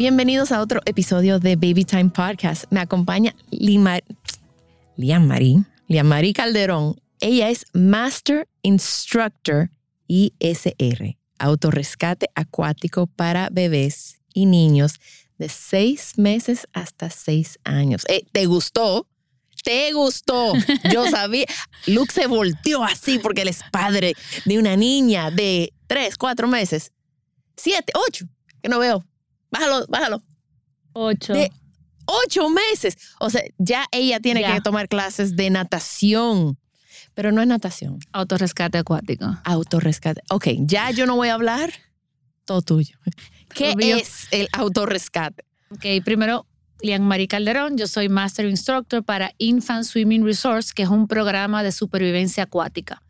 Bienvenidos a otro episodio de Baby Time Podcast. Me acompaña Liam Marie, Liam Marie Calderón. Ella es Master Instructor ISR, autorrescate acuático para bebés y niños de seis meses hasta seis años. Eh, ¿Te gustó? ¿Te gustó? Yo sabía. Luke se volteó así porque él es padre de una niña de tres, cuatro meses. Siete, ocho, que no veo. Bájalo, bájalo. Ocho. De ocho meses. O sea, ya ella tiene Ya. que tomar clases de natación. Pero no es natación. Autorrescate acuático. Autorrescate. Ok, ya yo no voy a hablar. Todo tuyo. ¿Qué Obvio. es el autorrescate? Ok, primero, Lian Marie Calderón, yo soy Master Instructor para Infant Swimming Resource, que es un programa de supervivencia acuática,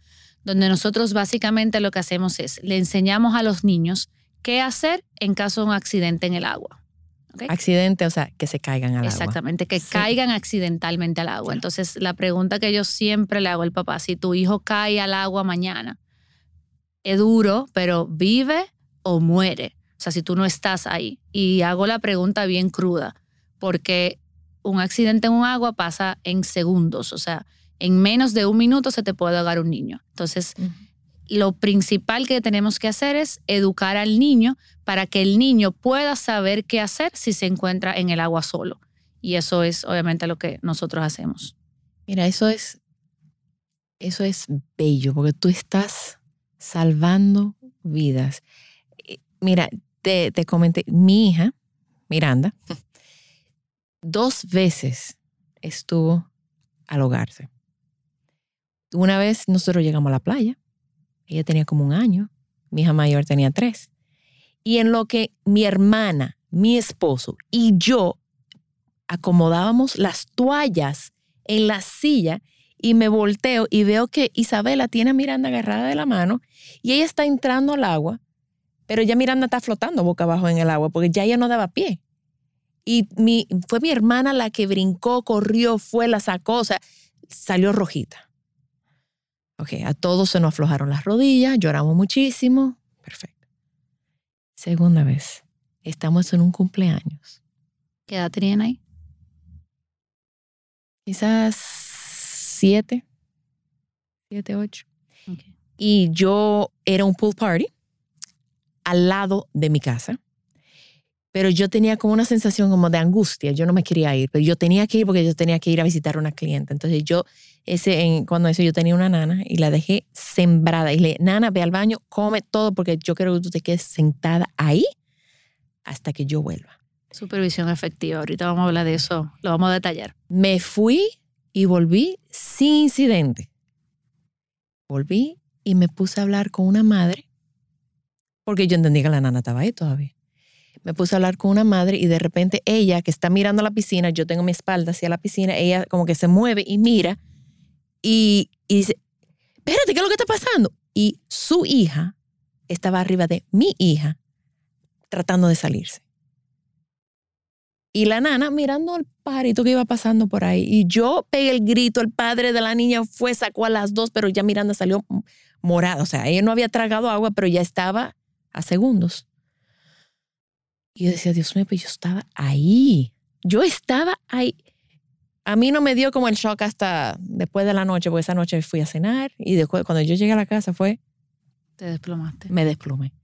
donde nosotros básicamente lo que hacemos es, le enseñamos a los niños qué hacer en caso de un accidente en el agua. Accidente, o sea, que se caigan al agua. Exactamente, que Sí. caigan accidentalmente al agua. Entonces, la pregunta que yo siempre le hago al papá, si tu hijo cae al agua mañana, es duro, pero vive o muere. O sea, si tú no estás ahí. Y hago la pregunta bien cruda, porque un accidente en un agua pasa en segundos, o sea, en menos de un minuto se te puede ahogar un niño. Entonces. Lo principal que tenemos que hacer es educar al niño para que el niño pueda saber qué hacer si se encuentra en el agua solo. Y eso es obviamente lo que nosotros hacemos. Mira, eso es, eso es bello, porque tú estás salvando vidas. Eh, Mira, te, te comenté, mi hija, Miranda, dos veces estuvo al hogarse. Una vez nosotros llegamos a la playa, ella tenía como un año, mi hija mayor tenía tres. Y en lo que mi hermana, mi esposo y yo acomodábamos las toallas en la silla y me volteo y veo que Isabela tiene a Miranda agarrada de la mano y ella está entrando al agua, pero ya Miranda está flotando boca abajo en el agua porque ya ella no daba pie. Y mi, fue mi hermana la que brincó, corrió, fue, la sacó, o sea, salió rojita. Ok, a todos se nos aflojaron las rodillas, lloramos muchísimo. Perfecto. Segunda vez, estamos en un cumpleaños. ¿Qué edad tenían ahí? quizás siete, siete, ocho. Ok. Y yo era un pool party al lado de mi casa, pero yo tenía como una sensación como de angustia. Yo no me quería ir, pero yo tenía que ir porque yo tenía que ir a visitar a una cliente. Entonces yo, ese, en, cuando eso yo tenía una nana y la dejé sembrada y le, nana, ve al baño, come todo porque yo quiero que tú te quedes sentada ahí hasta que yo vuelva. Supervisión efectiva. Ahorita vamos a hablar de eso. Lo vamos a detallar. Me fui y volví sin incidente. Volví y me puse a hablar con una madre, porque yo entendí que la nana estaba ahí todavía. Me puse a hablar con una madre y de repente ella que está mirando a la piscina, yo tengo mi espalda hacia la piscina, ella como que se mueve y mira y, y dice, espérate, ¿qué es lo que está pasando? Y su hija estaba arriba de mi hija tratando de salirse. Y la nana mirando al pajarito que iba pasando por ahí. Y yo pegué el grito, el padre de la niña fue, sacó a las dos, pero ya Miranda salió morada. O sea, ella no había tragado agua, pero ya estaba a segundos. Y yo decía, Dios mío, pues yo estaba ahí. Yo estaba ahí. A mí no me dio como el shock hasta después de la noche, porque esa noche fui a cenar y después cuando yo llegué a la casa fue, Te desplomaste. me desplomé.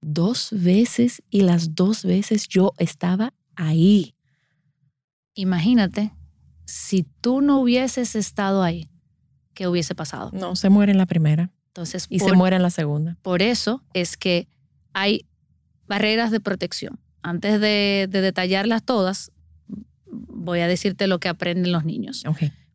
Dos veces y las dos veces yo estaba ahí. Imagínate si tú no hubieses estado ahí, ¿qué hubiese pasado? No, se muere en la primera Entonces, y por, se muere en la segunda. por eso es que hay barreras de protección. Antes de, de detallarlas todas, voy a decirte lo que aprenden los niños.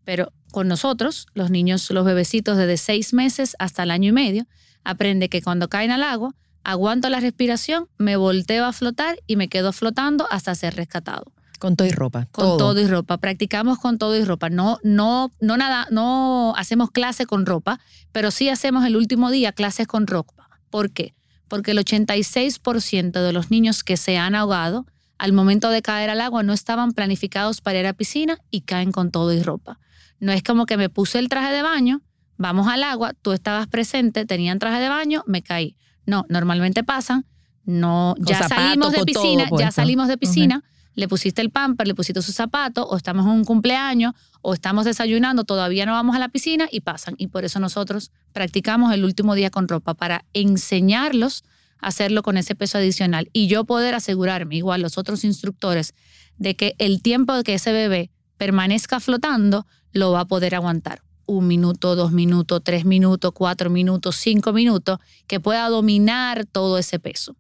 Pero con nosotros, los niños, los bebecitos desde seis meses hasta el año y medio, aprende que cuando caen al agua, aguanto la respiración, me volteo a flotar y me quedo flotando hasta ser rescatado. Con todo y ropa. Con todo. y ropa. Practicamos con todo y ropa. No, no, no nada, no hacemos clase con ropa, pero sí hacemos el último día clases con ropa. ¿Por qué? Porque el 86% de los niños que se han ahogado al momento de caer al agua no estaban planificados para ir a piscina y caen con todo y ropa. No es como que me puse el traje de baño, vamos al agua, tú estabas presente, tenían traje de baño, me caí. No, normalmente pasan, no, ya salimos de piscina, ya salimos de piscina le pusiste el pamper, le pusiste sus zapatos, o estamos en un cumpleaños, o estamos desayunando, todavía no vamos a la piscina y pasan. Y por eso nosotros practicamos el último día con ropa, para enseñarlos a hacerlo con ese peso adicional. Y yo poder asegurarme, igual los otros instructores, de que el tiempo que ese bebé permanezca flotando, lo va a poder aguantar. Un minuto, dos minutos, tres minutos, cuatro minutos, cinco minutos, que pueda dominar todo ese peso.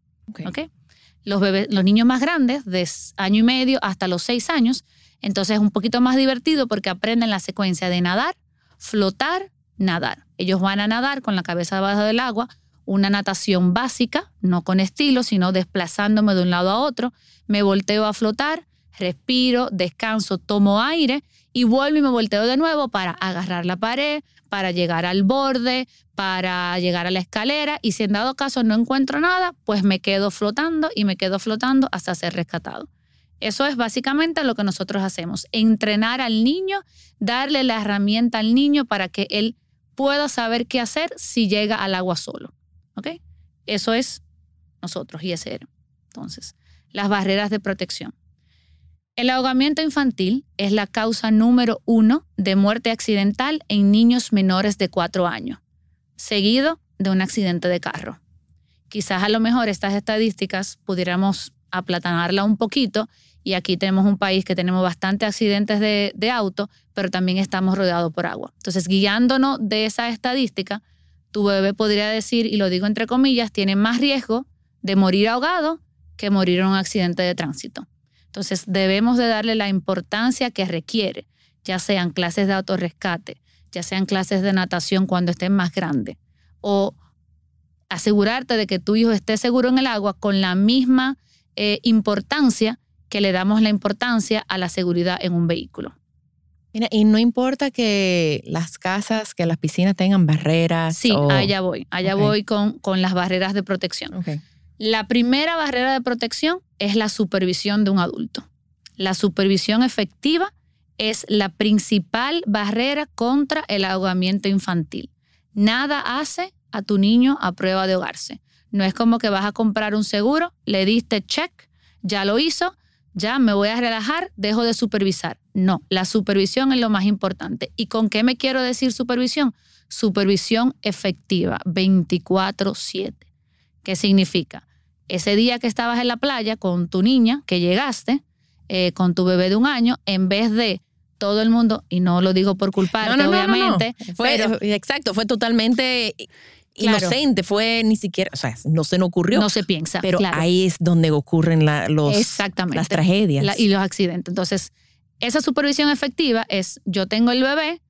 ¿Ok? Los, bebés, los niños más grandes, de año y medio hasta los seis años. Entonces es un poquito más divertido porque aprenden la secuencia de nadar, flotar, nadar. Ellos van a nadar con la cabeza debajo del agua, una natación básica, no con estilo, sino desplazándome de un lado a otro. Me volteo a flotar, respiro, descanso, tomo aire y vuelvo y me volteo de nuevo para agarrar la pared, para llegar al borde, para llegar a la escalera y si en dado caso no encuentro nada, pues me quedo flotando y me quedo flotando hasta ser rescatado. Eso es básicamente lo que nosotros hacemos, entrenar al niño, darle la herramienta al niño para que él pueda saber qué hacer si llega al agua solo. ¿Ok? Eso es nosotros y ese era. Entonces, las barreras de protección. El ahogamiento infantil es la causa número uno de muerte accidental en niños menores de cuatro años, seguido de un accidente de carro. Quizás a lo mejor estas estadísticas pudiéramos aplatanarla un poquito y aquí tenemos un país que tenemos bastantes accidentes de, de auto, pero también estamos rodeados por agua. Entonces, guiándonos de esa estadística, tu bebé podría decir, y lo digo entre comillas, tiene más riesgo de morir ahogado que morir en un accidente de tránsito. Entonces debemos de darle la importancia que requiere, ya sean clases de autorrescate, ya sean clases de natación cuando estén más grandes, o asegurarte de que tu hijo esté seguro en el agua con la misma eh, importancia que le damos la importancia a la seguridad en un vehículo. Mira, y no importa que las casas, que las piscinas tengan barreras. Sí, allá voy, allá voy con, con, las barreras de protección. Okay. La primera barrera de protección es la supervisión de un adulto. La supervisión efectiva es la principal barrera contra el ahogamiento infantil. Nada hace a tu niño a prueba de ahogarse. No es como que vas a comprar un seguro, le diste check, ya lo hizo, ya me voy a relajar, dejo de supervisar. No, la supervisión es lo más importante. ¿Y con qué me quiero decir supervisión? Supervisión efectiva, 24/7. ¿Qué significa? Ese día que estabas en la playa con tu niña, que llegaste, eh, con tu bebé de un año, en vez de todo el mundo, y no lo digo por culparte, obviamente. fue, exacto, fue totalmente inocente, fue ni siquiera, o sea, no se nos ocurrió. No se piensa. Pero ahí es donde ocurren los, las tragedias. y los accidentes. Entonces, esa supervisión efectiva es, yo tengo el bebé,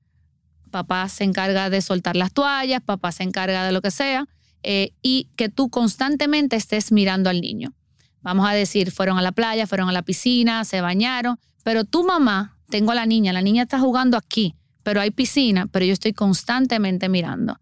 papá se encarga de soltar las toallas, papá se encarga de lo que sea, eh, y que tú constantemente estés mirando al niño. Vamos a decir, fueron a la playa, fueron a la piscina, se bañaron, pero tu mamá, tengo a la niña, la niña está jugando aquí, pero hay piscina, pero yo estoy constantemente mirando.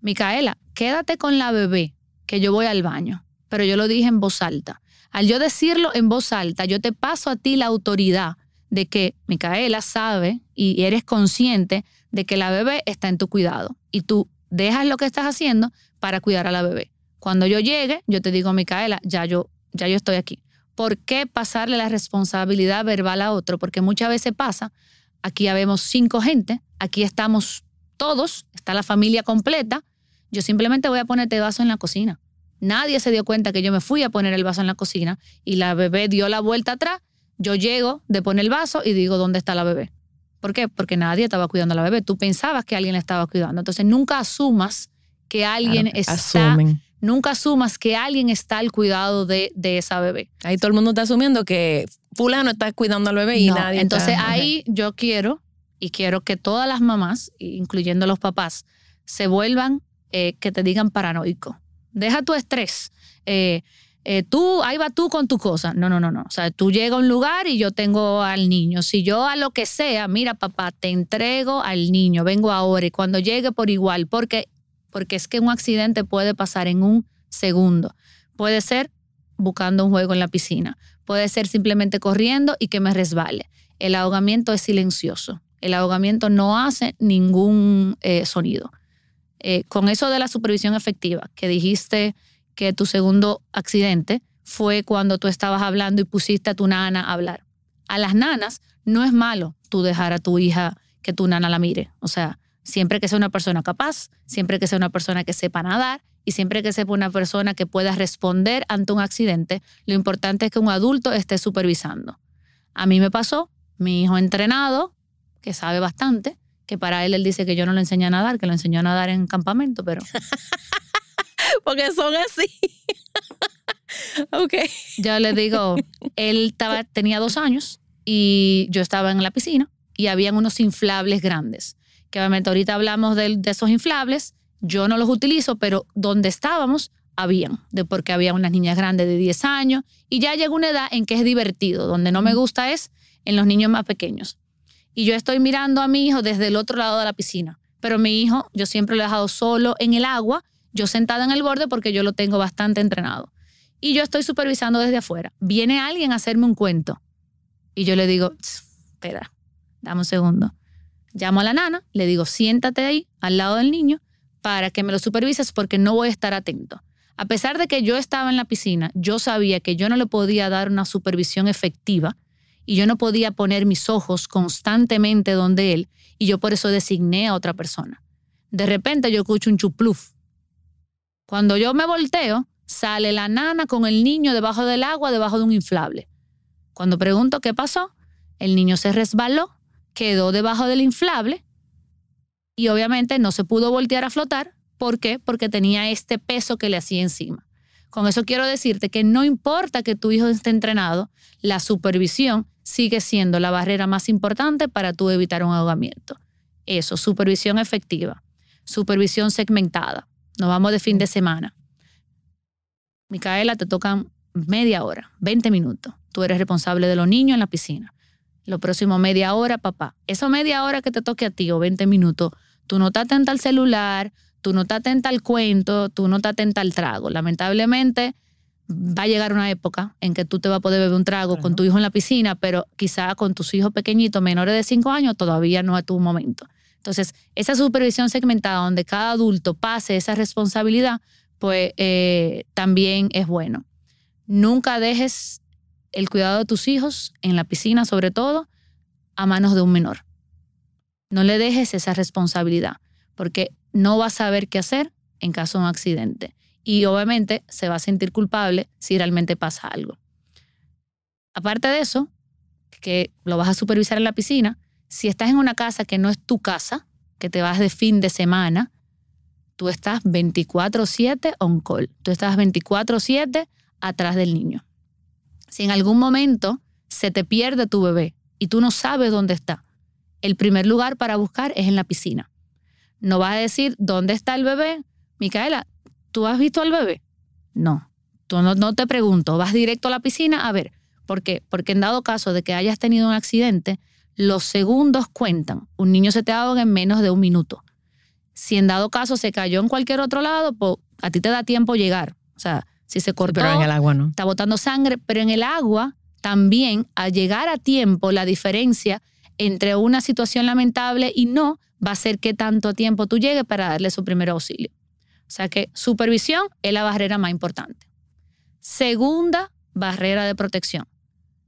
Micaela, quédate con la bebé, que yo voy al baño, pero yo lo dije en voz alta. Al yo decirlo en voz alta, yo te paso a ti la autoridad de que Micaela sabe y eres consciente de que la bebé está en tu cuidado y tú dejas lo que estás haciendo para cuidar a la bebé. Cuando yo llegue, yo te digo, Micaela, ya yo, ya yo estoy aquí. ¿Por qué pasarle la responsabilidad verbal a otro? Porque muchas veces pasa, aquí ya vemos cinco gente, aquí estamos todos, está la familia completa, yo simplemente voy a ponerte vaso en la cocina. Nadie se dio cuenta que yo me fui a poner el vaso en la cocina y la bebé dio la vuelta atrás. Yo llego de poner el vaso y digo, ¿dónde está la bebé? ¿Por qué? Porque nadie estaba cuidando a la bebé. Tú pensabas que alguien la estaba cuidando. Entonces nunca asumas que alguien está. Nunca asumas que alguien está al cuidado de, esa bebé. Ahí todo el mundo está asumiendo que fulano está cuidando al bebé y nadie. Entonces ahí yo quiero, y quiero que todas las mamás, incluyendo los papás, se vuelvan, eh, que te digan paranoico. Deja tu estrés. Eh, eh, tú, ahí va tú con tu cosa. No, no, no, no. O sea, tú llegas a un lugar y yo tengo al niño. Si yo a lo que sea, mira, papá, te entrego al niño, vengo ahora y cuando llegue por igual, porque, porque es que un accidente puede pasar en un segundo. Puede ser buscando un juego en la piscina, puede ser simplemente corriendo y que me resbale. El ahogamiento es silencioso. El ahogamiento no hace ningún eh, sonido. Eh, con eso de la supervisión efectiva, que dijiste que tu segundo accidente fue cuando tú estabas hablando y pusiste a tu nana a hablar. A las nanas no es malo tú dejar a tu hija que tu nana la mire. O sea, siempre que sea una persona capaz, siempre que sea una persona que sepa nadar y siempre que sepa una persona que pueda responder ante un accidente, lo importante es que un adulto esté supervisando. A mí me pasó, mi hijo entrenado, que sabe bastante, que para él él dice que yo no le enseñé a nadar, que lo enseñó a nadar en campamento, pero... Porque son así. ok. Yo le digo, él estaba, tenía dos años y yo estaba en la piscina y habían unos inflables grandes. Que obviamente ahorita hablamos de, esos inflables, yo no los utilizo, pero donde estábamos habían, de porque había unas niñas grandes de 10 años y ya llegó una edad en que es divertido, donde no me gusta es en los niños más pequeños y yo estoy mirando a mi hijo desde el otro lado de la piscina. Pero mi hijo, yo siempre lo he dejado solo en el agua, yo sentada en el borde porque yo lo tengo bastante entrenado. Y yo estoy supervisando desde afuera. Viene alguien a hacerme un cuento. Y yo le digo, espera, dame un segundo. Llamo a la nana, le digo, siéntate ahí al lado del niño para que me lo supervises porque no voy a estar atento. A pesar de que yo estaba en la piscina, yo sabía que yo no le podía dar una supervisión efectiva y yo no podía poner mis ojos constantemente donde él y yo por eso designé a otra persona. De repente yo escucho un chupluf. Cuando yo me volteo, sale la nana con el niño debajo del agua, debajo de un inflable. Cuando pregunto qué pasó, el niño se resbaló, quedó debajo del inflable y obviamente no se pudo voltear a flotar. ¿Por qué? Porque tenía este peso que le hacía encima. Con eso quiero decirte que no importa que tu hijo esté entrenado, la supervisión sigue siendo la barrera más importante para tú evitar un ahogamiento. Eso, supervisión efectiva, supervisión segmentada. Nos vamos de fin de semana. Micaela, te tocan media hora, 20 minutos. Tú eres responsable de los niños en la piscina. Lo próximo media hora, papá. Esa media hora que te toque a ti o 20 minutos, tú no estás atenta al celular, tú no estás atenta al cuento, tú no estás atenta al trago. Lamentablemente, va a llegar una época en que tú te vas a poder beber un trago con tu hijo en la piscina, pero quizá con tus hijos pequeñitos, menores de 5 años, todavía no es tu momento. Entonces, esa supervisión segmentada donde cada adulto pase esa responsabilidad, pues eh, también es bueno. Nunca dejes el cuidado de tus hijos en la piscina, sobre todo, a manos de un menor. No le dejes esa responsabilidad, porque no va a saber qué hacer en caso de un accidente. Y obviamente se va a sentir culpable si realmente pasa algo. Aparte de eso, que lo vas a supervisar en la piscina, si estás en una casa que no es tu casa, que te vas de fin de semana, tú estás 24/7 on call. Tú estás 24/7 atrás del niño. Si en algún momento se te pierde tu bebé y tú no sabes dónde está, el primer lugar para buscar es en la piscina. No vas a decir, ¿dónde está el bebé? Micaela, ¿tú has visto al bebé? No. Tú no, te pregunto, vas directo a la piscina a ver. ¿Por qué? Porque en dado caso de que hayas tenido un accidente, los segundos cuentan. Un niño se te ahoga en menos de un minuto. Si en dado caso se cayó en cualquier otro lado, a ti te da tiempo llegar. O sea, si se cortó, pero en el agua no. Está botando sangre, pero en el agua también al llegar a tiempo la diferencia entre una situación lamentable y no va a ser qué tanto tiempo tú llegues para darle su primer auxilio. O sea que supervisión es la barrera más importante. Segunda barrera de protección.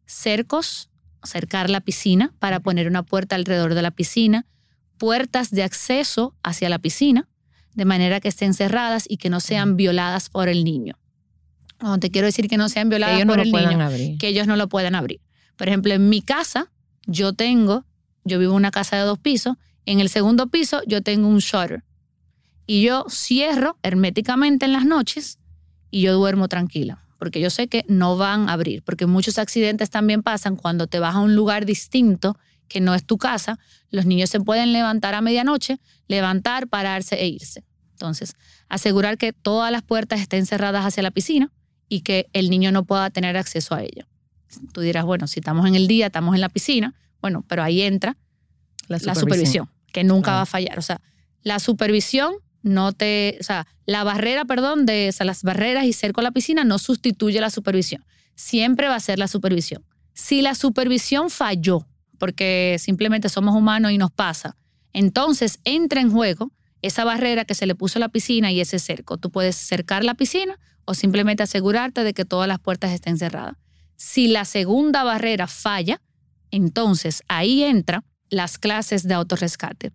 Cercos, cercar la piscina para poner una puerta alrededor de la piscina, puertas de acceso hacia la piscina, de manera que estén cerradas y que no sean violadas por el niño. No te quiero decir que no sean violadas por el niño, que ellos no lo puedan abrir. Por ejemplo, en mi casa, yo tengo, yo vivo en una casa de dos pisos, en el segundo piso yo tengo un shutter y yo cierro herméticamente en las noches y yo duermo tranquila, porque yo sé que no van a abrir, porque muchos accidentes también pasan cuando te vas a un lugar distinto que no es tu casa, los niños se pueden levantar a medianoche, levantar, pararse e irse. Entonces, asegurar que todas las puertas estén cerradas hacia la piscina y que el niño no pueda tener acceso a ella. Tú dirás, bueno, si estamos en el día, estamos en la piscina, bueno, pero ahí entra la supervisión, que nunca va a fallar. O sea, la supervisión no te, o sea, la barrera, perdón, de o sea, las barreras y cerco a la piscina no sustituye la supervisión. Siempre va a ser la supervisión. Si la supervisión falló, porque simplemente somos humanos y nos pasa, entonces entra en juego esa barrera que se le puso a la piscina y ese cerco. Tú puedes cercar la piscina o simplemente asegurarte de que todas las puertas estén cerradas. Si la segunda barrera falla, entonces ahí entra las clases de autorrescate.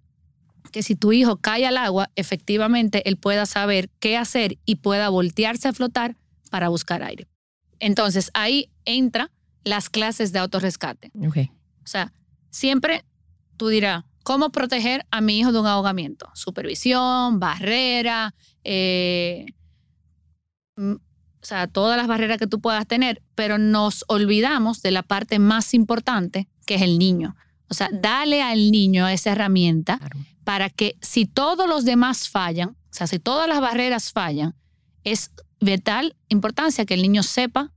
Que si tu hijo cae al agua, efectivamente él pueda saber qué hacer y pueda voltearse a flotar para buscar aire. Entonces ahí entra las clases de autorrescate. Okay. O sea, siempre tú dirás, ¿cómo proteger a mi hijo de un ahogamiento? Supervisión, barrera, eh, o sea, todas las barreras que tú puedas tener, pero nos olvidamos de la parte más importante, que es el niño. O sea, dale al niño esa herramienta para que si todos los demás fallan, o sea, si todas las barreras fallan, es vital importancia que el niño sepa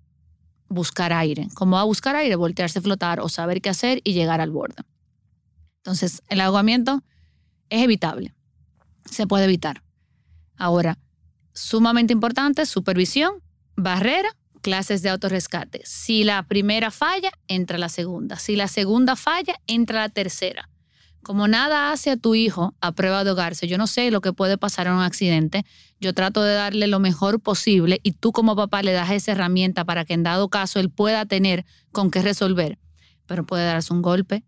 buscar aire. ¿Cómo va a buscar aire? Voltearse, flotar o saber qué hacer y llegar al borde. Entonces, el ahogamiento es evitable. Se puede evitar. Ahora, sumamente importante, supervisión, barrera, clases de autorrescate. Si la primera falla, entra la segunda. Si la segunda falla, entra la tercera. Como nada hace a tu hijo a prueba de ahogarse, yo no sé lo que puede pasar en un accidente, yo trato de darle lo mejor posible y tú como papá le das esa herramienta para que en dado caso él pueda tener con qué resolver. Pero puede darse un golpe,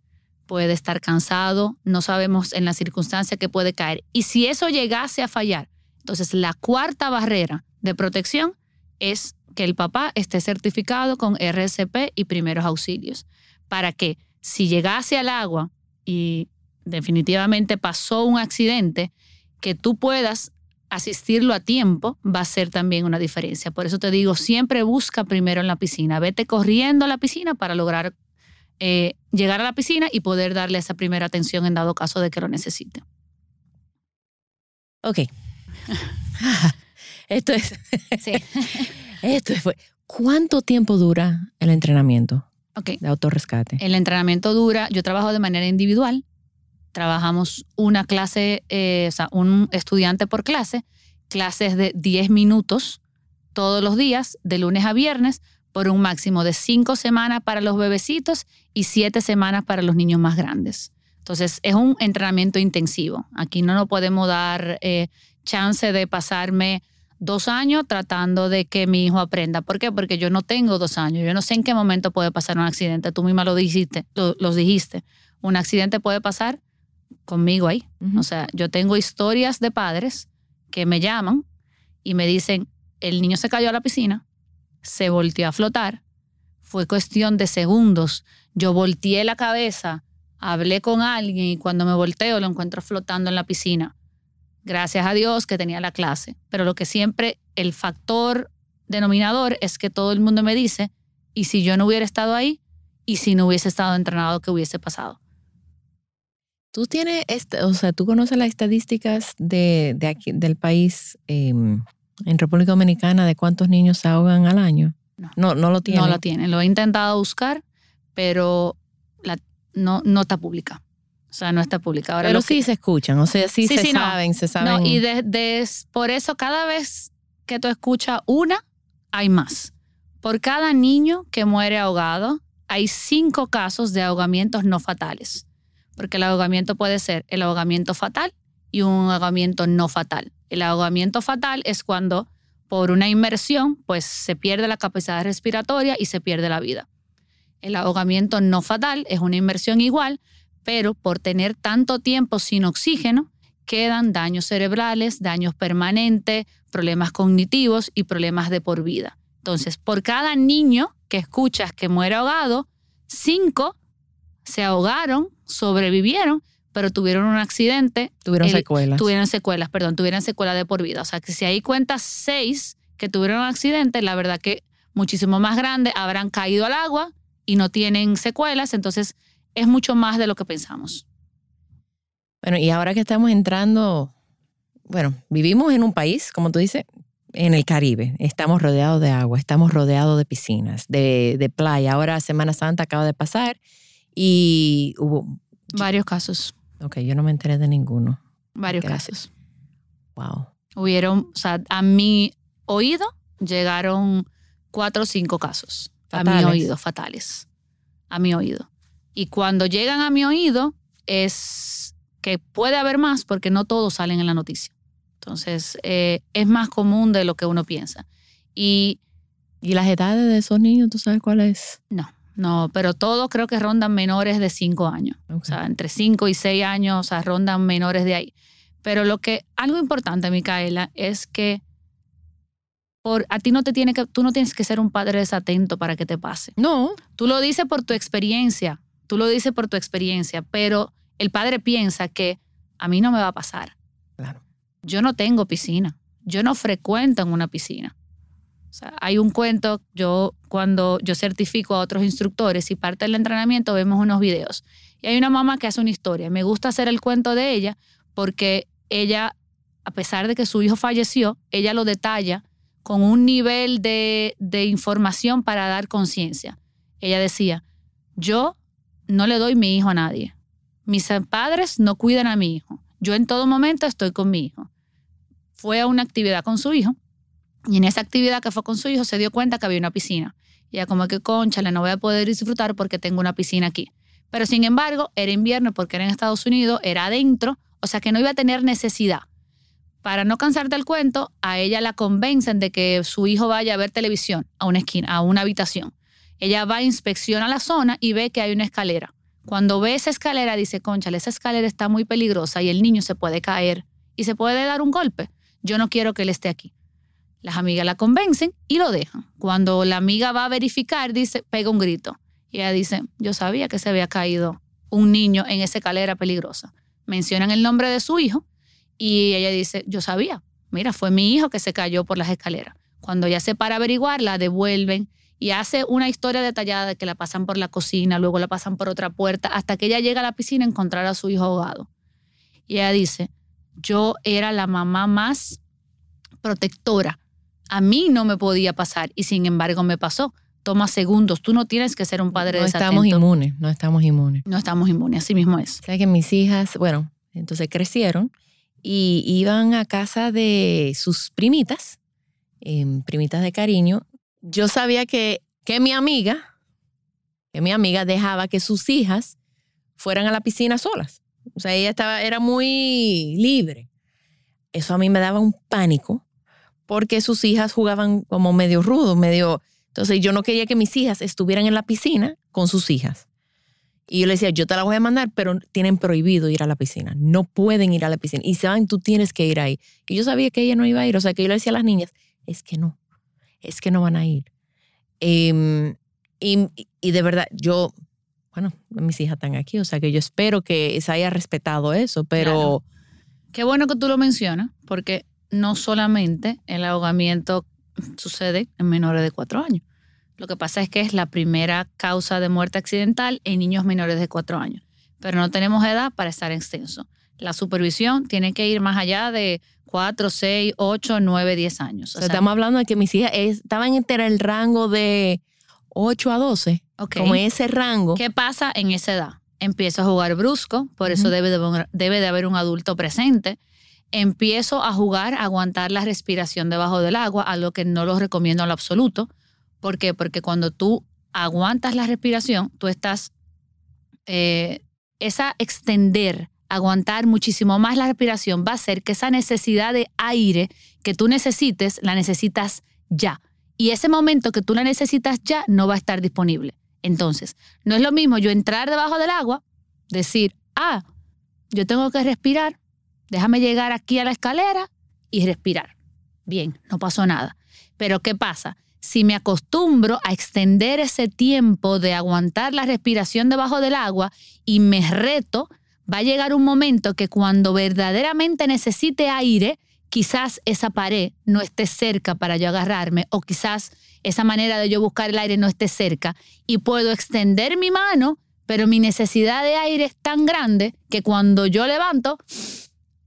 puede estar cansado, no sabemos en la circunstancia que puede caer. Y si eso llegase a fallar, entonces la cuarta barrera de protección es que el papá esté certificado con RCP y primeros auxilios, para que si llegase al agua y definitivamente pasó un accidente, que tú puedas asistirlo a tiempo va a ser también una diferencia. Por eso te digo, siempre busca primero en la piscina, vete corriendo a la piscina para lograr eh, llegar a la piscina y poder darle esa primera atención en dado caso de que lo necesite. Ok. Esto es. Sí. Esto es. ¿Cuánto tiempo dura el entrenamiento Ok. de autorrescate? El entrenamiento dura, yo trabajo de manera individual, trabajamos una clase, eh, o sea, un estudiante por clase, clases de 10 minutos todos los días, de lunes a viernes, por un máximo de 5 semanas para los bebecitos y 7 semanas para los niños más grandes. Entonces, es un entrenamiento intensivo. Aquí no nos podemos dar eh, chance de pasarme dos años tratando de que mi hijo aprenda. ¿Por qué? Porque yo no tengo dos años. Yo no sé en qué momento puede pasar un accidente. Tú misma lo dijiste. Lo, los dijiste. Un accidente puede pasar conmigo ahí. Ujú. O sea, yo tengo historias de padres que me llaman y me dicen, el niño se cayó a la piscina, se volteó a flotar, fue cuestión de segundos. Yo volteé la cabeza, hablé con alguien y cuando me volteo lo encuentro flotando en la piscina. Gracias a Dios que tenía la clase. Pero lo que siempre, el factor denominador es que todo el mundo me dice, ¿y si yo no hubiera estado ahí? ¿Y si no hubiese estado entrenado, qué hubiese pasado? Tú tienes, este, o sea, tú conoces las estadísticas de, de aquí, del país eh, en República Dominicana de cuántos niños se ahogan al año. No. no, no lo tiene. No la tienen. Lo he intentado buscar, pero la, no, no está pública. O sea, no está pública. Ahora Pero que- sí se escuchan, o sea, sí, Sí, se sí, no. saben, se saben. No, y de- de- por eso cada vez que tú escuchas una, hay más. Por cada niño que muere ahogado, hay cinco casos de ahogamientos no fatales. Porque el ahogamiento puede ser el ahogamiento fatal y un ahogamiento no fatal. El ahogamiento fatal es cuando por una inmersión, pues se pierde la capacidad respiratoria y se pierde la vida. El ahogamiento no fatal es una inmersión igual, pero por tener tanto tiempo sin oxígeno, quedan daños cerebrales, daños permanentes, problemas cognitivos y problemas de por vida. Entonces, por cada niño que escuchas que muere ahogado, cinco se ahogaron, sobrevivieron, pero tuvieron un accidente, tuvieron el- secuelas. tuvieron secuelas, perdón, tuvieron secuelas de por vida. O sea, que si ahí cuentas seis que tuvieron un accidente, la verdad que muchísimo más grande, habrán caído al agua y no tienen secuelas, entonces es mucho más de lo que pensamos. Bueno, y ahora que estamos entrando, bueno, vivimos en un país, como tú dices, en el Caribe, estamos rodeados de agua, estamos rodeados de piscinas, de, de playa. Ahora Semana Santa acaba de pasar y hubo... Varios casos, Ok, yo no me enteré de ninguno. varios Gracias. casos. Wow. Hubieron, o sea, a mi oído llegaron cuatro o cinco casos. A mi oído, fatales. A mi oído. Y cuando llegan a mi oído es que puede haber más porque no todos salen en la noticia. Entonces, eh, es más común de lo que uno piensa. Y ¿Y las edades de esos niños, tú sabes cuál es? no, no, pero todos creo que rondan menores de cinco años. Ok. O sea, entre 5 y 6 años, o sea, rondan menores de ahí. Pero lo que, algo importante, Micaela, es que por, a ti no te tiene que, tú no tienes que ser un padre desatento para que te pase. no, Tú lo dices por tu experiencia, tú lo dices por tu experiencia, pero el padre piensa que a mí no me va a pasar. claro. Yo no tengo piscina, yo no frecuento en una piscina. O sea, hay un cuento, yo cuando yo certifico a otros instructores y parte del entrenamiento vemos unos videos. Y hay una mamá que hace una historia. Me gusta hacer el cuento de ella porque ella, a pesar de que su hijo falleció, ella lo detalla con un nivel de, de información para dar conciencia. Ella decía, yo no le doy mi hijo a nadie. Mis padres no cuidan a mi hijo. Yo en todo momento estoy con mi hijo. Fue a una actividad con su hijo y en esa actividad que fue con su hijo se dio cuenta que había una piscina. Y ella como que, conchale, no voy a poder disfrutar porque tengo una piscina aquí. Pero sin embargo, era invierno porque era en Estados Unidos, era adentro, o sea que no iba a tener necesidad. Para no cansarte el cuento, a ella la convencen de que su hijo vaya a ver televisión a una esquina, a una habitación. Ella va, inspecciona la zona y ve que hay una escalera. Cuando ve esa escalera, dice, conchale, esa escalera está muy peligrosa y el niño se puede caer y se puede dar un golpe. Yo no quiero que él esté aquí. Las amigas la convencen y lo dejan. Cuando la amiga va a verificar, dice, pega un grito. Y ella dice, yo sabía que se había caído un niño en esa escalera peligrosa. Mencionan el nombre de su hijo y ella dice, yo sabía. Mira, fue mi hijo que se cayó por las escaleras. Cuando ella se para averiguar, la devuelven y hace una historia detallada de que la pasan por la cocina, luego la pasan por otra puerta, hasta que ella llega a la piscina a encontrar a su hijo ahogado. Y ella dice, yo era la mamá más protectora. A mí no me podía pasar y sin embargo me pasó. Toma segundos. Tú no tienes que ser un padre no desatento. estamos inmunes, no estamos inmunes. No estamos inmunes, así mismo es. O sea que mis hijas, bueno, entonces crecieron y iban a casa de sus primitas, em, primitas de cariño. Yo sabía que, que mi amiga, que mi amiga dejaba que sus hijas fueran a la piscina solas. O sea, ella estaba, era muy libre. Eso a mí me daba un pánico porque sus hijas jugaban como medio rudo, medio... Entonces yo no quería que mis hijas estuvieran en la piscina con sus hijas. Y yo le decía, yo te la voy a mandar, pero tienen prohibido ir a la piscina. No pueden ir a la piscina. Y saben, tú tienes que ir ahí. Y yo sabía que ella no iba a ir. O sea, que yo le decía a las niñas, es que no, es que no van a ir. Em, y, y de verdad, yo, bueno, mis hijas están aquí. O sea, que yo espero que se haya respetado eso, pero... Qué bueno que tú lo mencionas, porque no solamente el ahogamiento sucede en menores de cuatro años. Lo que pasa es que es la primera causa de muerte accidental en niños menores de cuatro años. Pero no tenemos edad para estar extenso. La supervisión tiene que ir más allá de cuatro, seis, ocho, nueve, diez años. O sea, estamos hablando de que mis hijas es- estaban entre el rango de 8 a 12, ok. como ese rango. ¿Qué pasa en esa edad? Empiezo a jugar brusco, por eso Ujú. debe, de, debe de haber un adulto presente. Empiezo a jugar, a aguantar la respiración debajo del agua, algo que no lo recomiendo en lo absoluto. ¿Por qué? Porque cuando tú aguantas la respiración, tú estás, eh, esa extender, aguantar muchísimo más la respiración va a hacer que esa necesidad de aire que tú necesites, la necesitas ya. Y ese momento que tú la necesitas ya no va a estar disponible. Entonces, no es lo mismo yo entrar debajo del agua, decir, ah, yo tengo que respirar, déjame llegar aquí a la escalera y respirar. Bien, no pasó nada. Pero ¿qué pasa? Si me acostumbro a extender ese tiempo de aguantar la respiración debajo del agua y me reto, va a llegar un momento que cuando verdaderamente necesite aire, quizás esa pared no esté cerca para yo agarrarme o quizás esa manera de yo buscar el aire no esté cerca y puedo extender mi mano, pero mi necesidad de aire es tan grande que cuando yo levanto,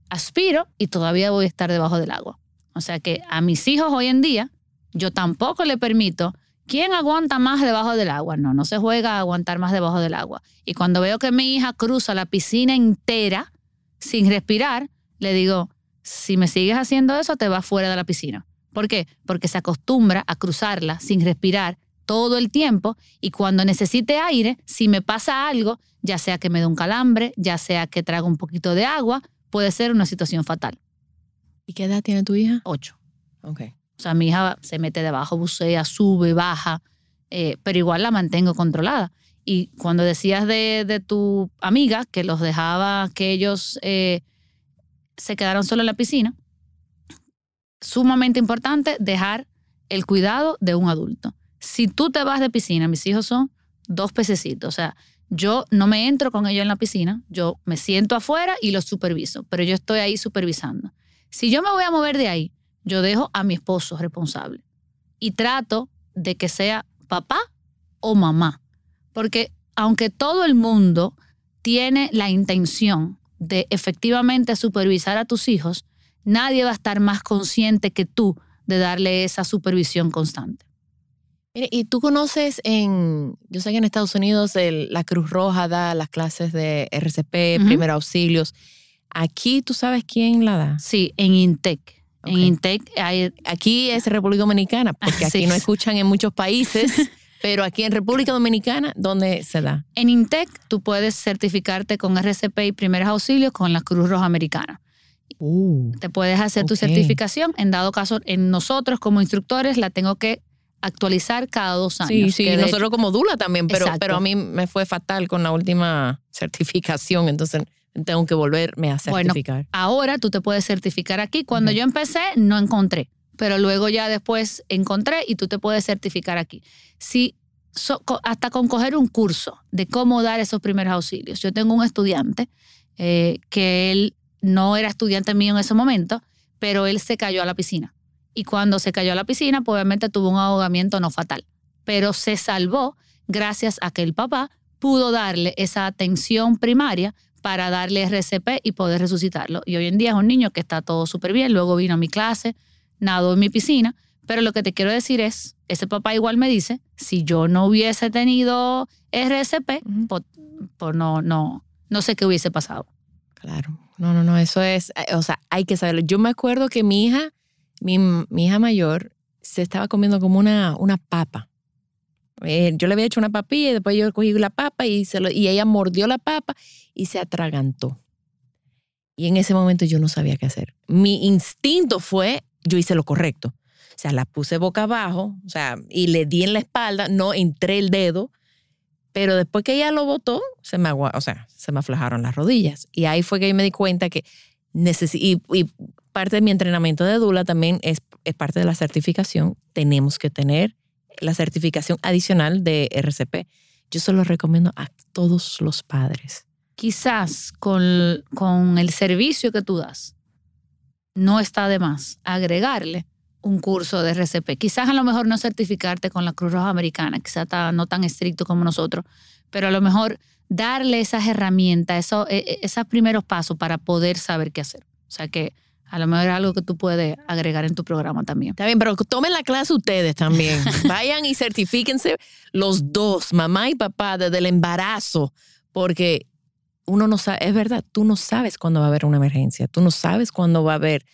aspiro y todavía voy a estar debajo del agua. O sea que a mis hijos hoy en día, yo tampoco le permito ¿Quién aguanta más debajo del agua? No, no se juega a aguantar más debajo del agua. Y cuando veo que mi hija cruza la piscina entera sin respirar, le digo, si me sigues haciendo eso, te vas fuera de la piscina. ¿Por qué? Porque se acostumbra a cruzarla sin respirar todo el tiempo y cuando necesite aire, si me pasa algo, ya sea que me dé un calambre, ya sea que traga un poquito de agua, puede ser una situación fatal. ¿Y qué edad tiene tu hija? Ocho. Ok. O sea, mi hija se mete debajo, bucea, sube, baja, eh, pero igual la mantengo controlada. Y cuando decías de, tu amiga que los dejaba, que ellos eh, se quedaron solo en la piscina, sumamente importante dejar el cuidado de un adulto. Si tú te vas de piscina, mis hijos son dos pececitos, o sea, yo no me entro con ellos en la piscina, yo me siento afuera y los superviso, pero yo estoy ahí supervisando. Si yo me voy a mover de ahí yo dejo a mi esposo responsable y trato de que sea papá o mamá. Porque aunque todo el mundo tiene la intención de efectivamente supervisar a tus hijos, nadie va a estar más consciente que tú de darle esa supervisión constante. Mire, y tú conoces en, yo sé que en Estados Unidos la Cruz Roja da las clases de RCP, primeros auxilios. Aquí tú sabes quién la da. Sí, en INTEC. En Intec aquí es República Dominicana, porque aquí no escuchan en muchos países, pero aquí en República Dominicana, ¿dónde se da? En Intec tú puedes certificarte con RCP y primeros auxilios con la Cruz Roja Americana. Uh, Te puedes hacer tu certificación. En dado caso, en nosotros como instructores la tengo que actualizar cada dos años. Sí, sí, nosotros como Dula también, pero, pero a mí me fue fatal con la última certificación, entonces tengo que volverme a certificar. Bueno, ahora tú te puedes certificar aquí. Cuando yo empecé, no encontré, pero luego ya después encontré y tú te puedes certificar aquí. Si hasta con coger un curso de cómo dar esos primeros auxilios. Yo tengo un estudiante eh, que él no era estudiante mío en ese momento, pero él se cayó a la piscina. Y cuando se cayó a la piscina, pues obviamente tuvo un ahogamiento no fatal, pero se salvó gracias a que el papá pudo darle esa atención primaria para darle RCP y poder resucitarlo. Y hoy en día es un niño que está todo súper bien. Luego vino a mi clase, nadó en mi piscina. Pero lo que te quiero decir es, ese papá igual me dice, si yo no hubiese tenido RCP, pues, pues, no, no, no sé qué hubiese pasado. Claro. No, no, no, eso es, eh, o sea, hay que saberlo. Yo me acuerdo que mi hija, mi, mi hija mayor, se estaba comiendo como una, una papa. Eh, yo le había hecho una papilla y después yo cogí la papa y, se y ella mordió la papa y se atragantó. Y en ese momento yo no sabía qué hacer. Mi instinto fue, yo hice lo correcto. O sea, la puse boca abajo, o sea, y le di en la espalda, no entré el dedo, pero después que ella lo botó, se me, o sea, se me aflojaron las rodillas. Y ahí fue que yo me di cuenta que y, y, parte de mi entrenamiento de Dula también es parte de la certificación. Tenemos que tener la certificación adicional de RCP. Yo se lo recomiendo a todos los padres. Quizás con, con el servicio que tú das, no está de más agregarle un curso de RCP. Quizás a lo mejor no certificarte con la Cruz Roja Americana, quizás no tan estricto como nosotros, pero a lo mejor darle esas herramientas, eso, e, e, esos primeros pasos para poder saber qué hacer. O sea que a lo mejor es algo que tú puedes agregar en tu programa también. Está bien, pero tomen la clase ustedes también. Vayan y certifíquense los dos, mamá y papá, desde el embarazo, porque uno no sabe, es verdad, tú no sabes cuándo va a haber una emergencia, tú no sabes cuándo va a haber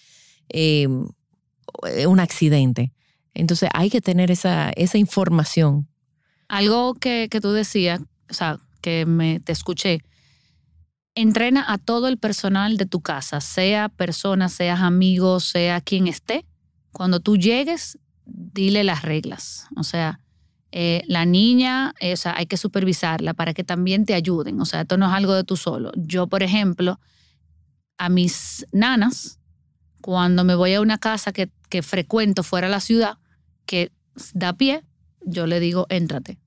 eh, un accidente. Entonces hay que tener esa, esa información. Algo que, que tú decías, o sea, que me, te escuché, entrena a todo el personal de tu casa, sea persona, seas amigo, sea quien esté. Cuando tú llegues, dile las reglas. O sea, eh, la niña, eh, o sea, hay que supervisarla para que también te ayuden. O sea, esto no es algo de tú solo. Yo, por ejemplo, a mis nanas, cuando me voy a una casa que, que frecuento fuera de la ciudad, que da pie, yo le digo, éntrate.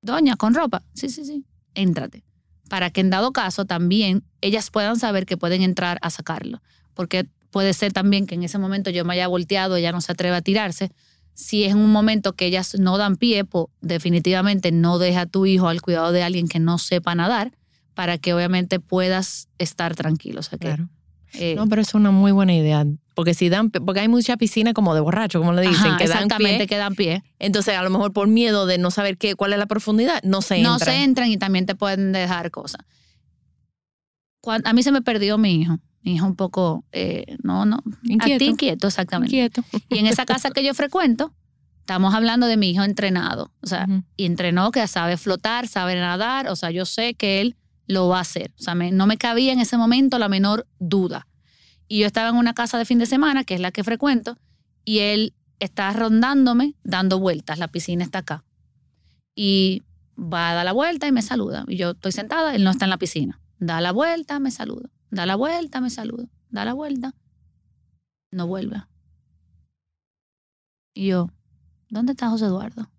Doña, con ropa. Sí, sí, sí, éntrate para que en dado caso también ellas puedan saber que pueden entrar a sacarlo. Porque puede ser también que en ese momento yo me haya volteado, ella no se atreva a tirarse. Si es un momento que ellas no dan pie, pues definitivamente no deja a tu hijo al cuidado de alguien que no sepa nadar para que obviamente puedas estar tranquilo. Claro. Eh, No, pero es una muy buena idea. Porque si dan, porque hay mucha piscina como de borracho, como le dicen, ajá, que dan exactamente, pie. que dan pie. Entonces, a lo mejor por miedo de no saber qué, cuál es la profundidad, no se no entra. se entran y también te pueden dejar cosas. A mí se me perdió mi hijo. Mi hijo un poco, eh, no, no, Inquieto. a ti inquieto, exactamente. Inquieto. Y en esa casa que yo frecuento, estamos hablando de mi hijo entrenado. O sea, y entrenó que sabe flotar, sabe nadar. O sea, yo sé que él lo va a hacer. O sea, no me cabía en ese momento la menor duda. Y yo estaba en una casa de fin de semana, que es la que frecuento, y él está rondándome, dando vueltas. La piscina está acá. Y va a dar la vuelta y me saluda. Y yo estoy sentada, él no está en la piscina. Da la vuelta, me saluda. Da la vuelta, me saluda. Da la vuelta. No vuelve. Y yo, ¿dónde está José Eduardo?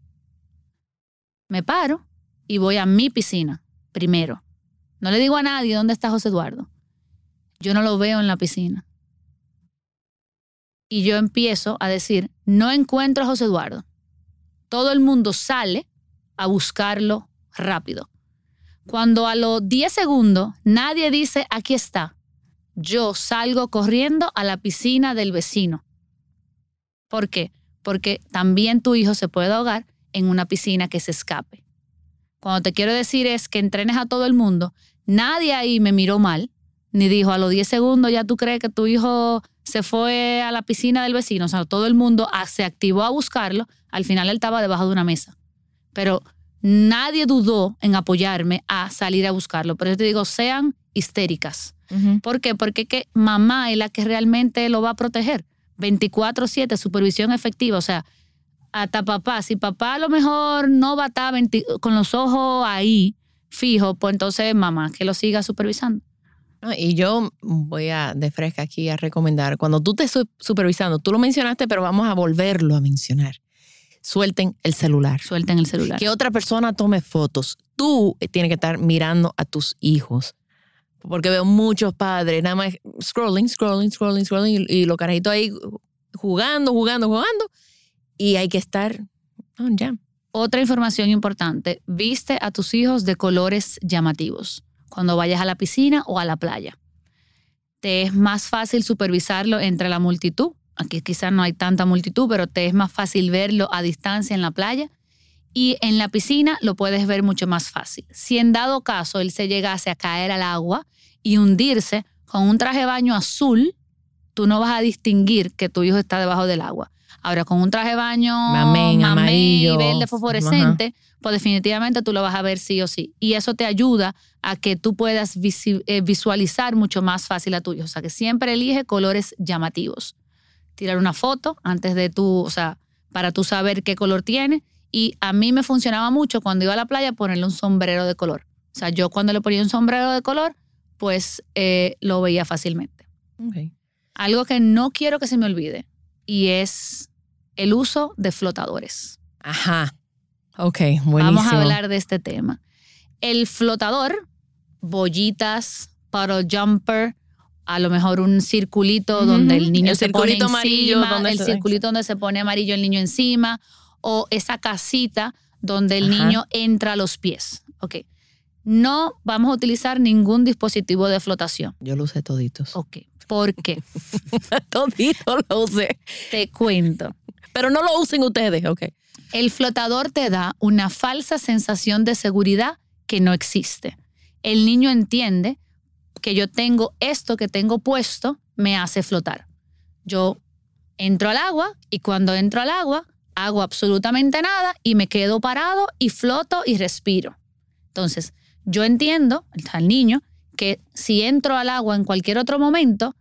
Me paro y voy a mi piscina primero. No le digo a nadie dónde está José Eduardo. Yo no lo veo en la piscina. Y yo empiezo a decir, no encuentro a José Eduardo. Todo el mundo sale a buscarlo rápido. Cuando a los 10 segundos nadie dice, aquí está, yo salgo corriendo a la piscina del vecino. ¿Por qué? Porque también tu hijo se puede ahogar en una piscina que se escape. Cuando te quiero decir es que entrenes a todo el mundo, nadie ahí me miró mal, ni dijo a los 10 segundos ya tú crees que tu hijo se fue a la piscina del vecino. O sea, todo el mundo ah, se activó a buscarlo. Al final él estaba debajo de una mesa. Pero nadie dudó en apoyarme a salir a buscarlo. Pero yo te digo, sean histéricas. ¿Por qué? Porque que mamá es la que realmente lo va a proteger. 24/7, supervisión efectiva. O sea, hasta papá, si papá a lo mejor no va a estar 20 con los ojos ahí fijo, pues entonces mamá que lo siga supervisando. No, y yo voy a, de fresca aquí, a recomendar, cuando tú te su- supervisando, tú lo mencionaste, pero vamos a volverlo a mencionar. Suelten el celular. Suelten el celular. Que otra persona tome fotos. Tú tienes que estar mirando a tus hijos. Porque veo muchos padres nada más scrolling, scrolling, scrolling, scrolling y, y los carajitos ahí jugando, jugando, jugando. Y hay que estar oh, ya. Otra información importante, viste a tus hijos de colores llamativos cuando vayas a la piscina o a la playa. Te es más fácil supervisarlo entre la multitud. Aquí quizás no hay tanta multitud, pero te es más fácil verlo a distancia en la playa. Y en la piscina lo puedes ver mucho más fácil. Si en dado caso él se llegase a caer al agua y hundirse con un traje de baño azul, tú no vas a distinguir que tu hijo está debajo del agua. Ahora, con un traje de baño mamey, amarillo. verde fosforescente, pues definitivamente tú lo vas a ver sí o sí. Y eso te ayuda a que tú puedas eh, visualizar mucho más fácil a tu hijo. O sea, que siempre elige colores llamativos. Tirar una foto antes de tú, o sea, para tú saber qué color tiene. Y a mí me funcionaba mucho cuando iba a la playa ponerle un sombrero de color. O sea, yo cuando le ponía un sombrero de color, pues eh, lo veía fácilmente. Algo que no quiero que se me olvide y es el uso de flotadores. Ajá. Ok, buenísimo. Vamos a hablar de este tema. El flotador, bollitas, paddle jumper, a lo mejor un circulito donde el niño el se pone amarillo encima, donde el se- circulito donde se pone amarillo el niño encima, o esa casita donde el Ajá. niño entra a los pies. Ok. No vamos a utilizar ningún dispositivo de flotación. Yo lo usé toditos. Ok. ¿Por qué? Toditos lo usé. Te cuento. Pero no lo usen ustedes, ok. El flotador te da una falsa sensación de seguridad que no existe. El niño entiende que yo tengo esto que tengo puesto, me hace flotar. Yo entro al agua y cuando entro al agua hago absolutamente nada y me quedo parado y floto y respiro. Entonces, yo entiendo al niño que si entro al agua en cualquier otro momento,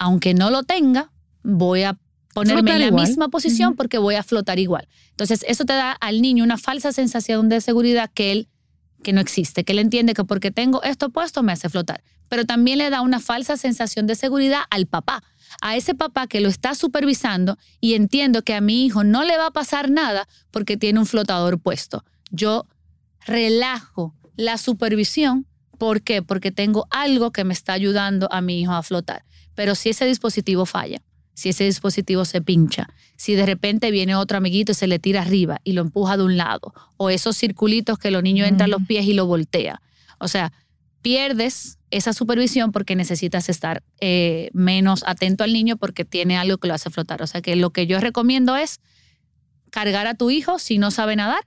aunque no lo tenga, voy a ponerme Flotar en la igual. misma posición porque voy a flotar igual. Entonces, eso te da al niño una falsa sensación de seguridad que él que no existe, que él entiende que porque tengo esto puesto me hace flotar. Pero también le da una falsa sensación de seguridad al papá, a ese papá que lo está supervisando y entiendo que a mi hijo no le va a pasar nada porque tiene un flotador puesto. Yo relajo la supervisión. ¿Por qué? Porque tengo algo que me está ayudando a mi hijo a flotar. Pero si ese dispositivo falla, si ese dispositivo se pincha, si de repente viene otro amiguito y se le tira arriba y lo empuja de un lado, o esos circulitos que los niños entran a los pies y lo voltea. O sea, pierdes esa supervisión porque necesitas estar eh, menos atento al niño porque tiene algo que lo hace flotar. O sea que lo que yo recomiendo es cargar a tu hijo si no sabe nadar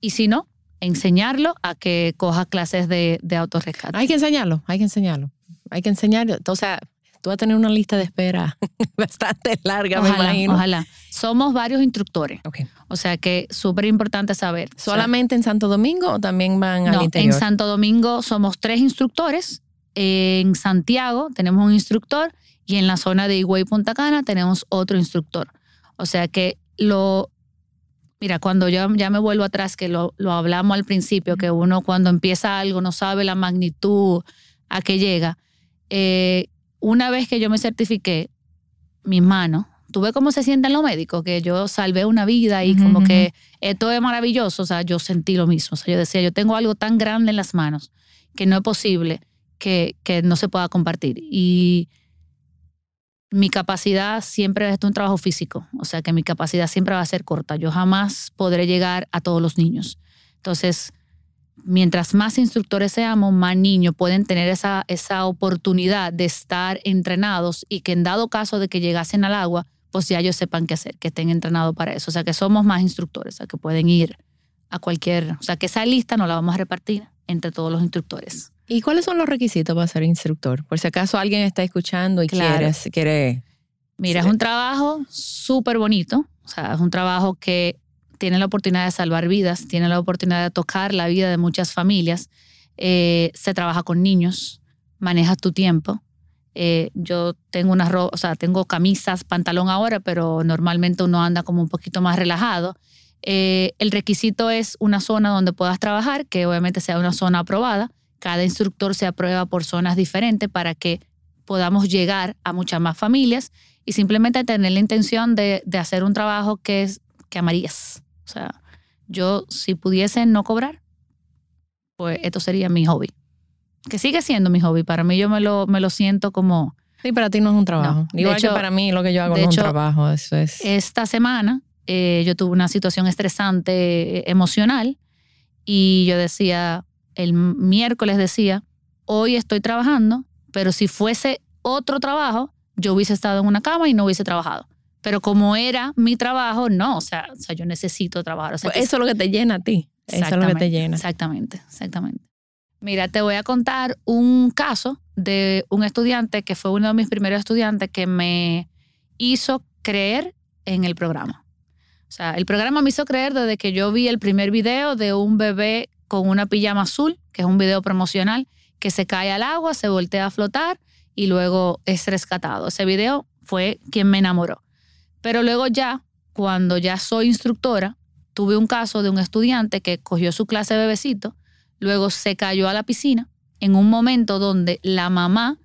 y si no, enseñarlo a que coja clases de, de autorrescate. Hay que enseñarlo, hay que enseñarlo. Hay que enseñarlo. O sea, tú vas a tener una lista de espera bastante larga, me Ojalá, imagino. ojalá. Somos varios instructores. Ok. O sea que súper importante saber. O sea, ¿Solamente en Santo Domingo o también van al no, interior? en Santo Domingo somos tres instructores. En Santiago tenemos un instructor y en la zona de Higüey Punta Cana tenemos otro instructor. O sea que lo. Mira, cuando yo ya me vuelvo atrás, que lo, lo hablamos al principio, que uno cuando empieza algo no sabe la magnitud a que llega. Eh, una vez que yo me certifiqué, mis manos, tuve cómo se sienten los médicos, que yo salvé una vida y como que esto es maravilloso. O sea, yo sentí lo mismo. O sea, yo decía, yo tengo algo tan grande en las manos que no es posible que, que no se pueda compartir. Y mi capacidad siempre es un trabajo físico. O sea, que mi capacidad siempre va a ser corta. Yo jamás podré llegar a todos los niños. Entonces, mientras más instructores seamos, más niños pueden tener esa, esa oportunidad de estar entrenados y que en dado caso de que llegasen al agua, pues ya ellos sepan qué hacer, que estén entrenados para eso. O sea, que somos más instructores, o sea, que pueden ir a cualquier... O sea, que esa lista nos la vamos a repartir entre todos los instructores. ¿Y cuáles son los requisitos para ser instructor? Por si acaso alguien está escuchando y Claro. quiere, quiere... Mira, Sí. es un trabajo súper bonito. O sea, es un trabajo que tiene la oportunidad de salvar vidas, tiene la oportunidad de tocar la vida de muchas familias. Eh, se trabaja con niños, manejas tu tiempo. Eh, yo tengo una ro- o sea, tengo camisas, pantalón ahora, pero normalmente uno anda como un poquito más relajado. Eh, el requisito es una zona donde puedas trabajar, que obviamente sea una zona aprobada. Cada instructor se aprueba por zonas diferentes para que podamos llegar a muchas más familias y simplemente tener la intención de, de hacer un trabajo que es que. O sea, yo si pudiese no cobrar, pues esto sería mi hobby. Que sigue siendo mi hobby. Para mí yo me lo, me lo siento como Sí, para ti no es un trabajo. No. Igual hecho- que para mí lo que yo hago no es hecho, un trabajo. Eso es... esta semana eh, yo tuve una situación estresante eh, emocional y yo decía, el miércoles decía, hoy estoy trabajando, pero si fuese otro trabajo, yo hubiese estado en una cama y no hubiese trabajado. Pero como era mi trabajo, no, o sea, o sea yo necesito trabajar. O sea, que eso es lo que te llena a ti. Eso es lo que te llena. Exactamente, exactamente. Mira, te voy a contar un caso de un estudiante que fue uno de mis primeros estudiantes que me hizo creer en el programa. O sea, el programa me hizo creer desde que yo vi el primer video de un bebé con una pijama azul, que es un video promocional, que se cae al agua, se voltea a flotar y luego es rescatado. Ese video fue quien me enamoró. Pero luego ya, cuando ya soy instructora, tuve un caso de un estudiante que cogió su clase de bebecito, luego se cayó a la piscina en un momento donde la mamá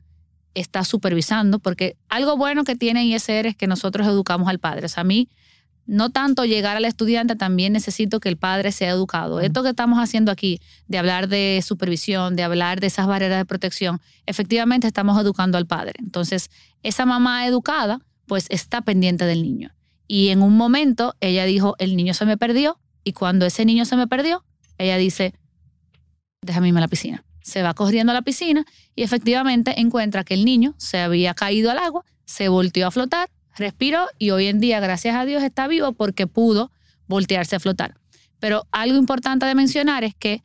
está supervisando, porque algo bueno que tiene ISR es que nosotros educamos al padre. O sea, a mí, no tanto llegar al estudiante, también necesito que el padre sea educado. Esto que estamos haciendo aquí, de hablar de supervisión, de hablar de esas barreras de protección, efectivamente estamos educando al padre. Entonces, esa mamá educada, pues está pendiente del niño. Y en un momento ella dijo, el niño se me perdió, y cuando ese niño se me perdió, ella dice, déjame irme a la piscina. Se va corriendo a la piscina y efectivamente encuentra que el niño se había caído al agua, se volteó a flotar, respiró y hoy en día, gracias a Dios, está vivo porque pudo voltearse a flotar. Pero algo importante de mencionar es que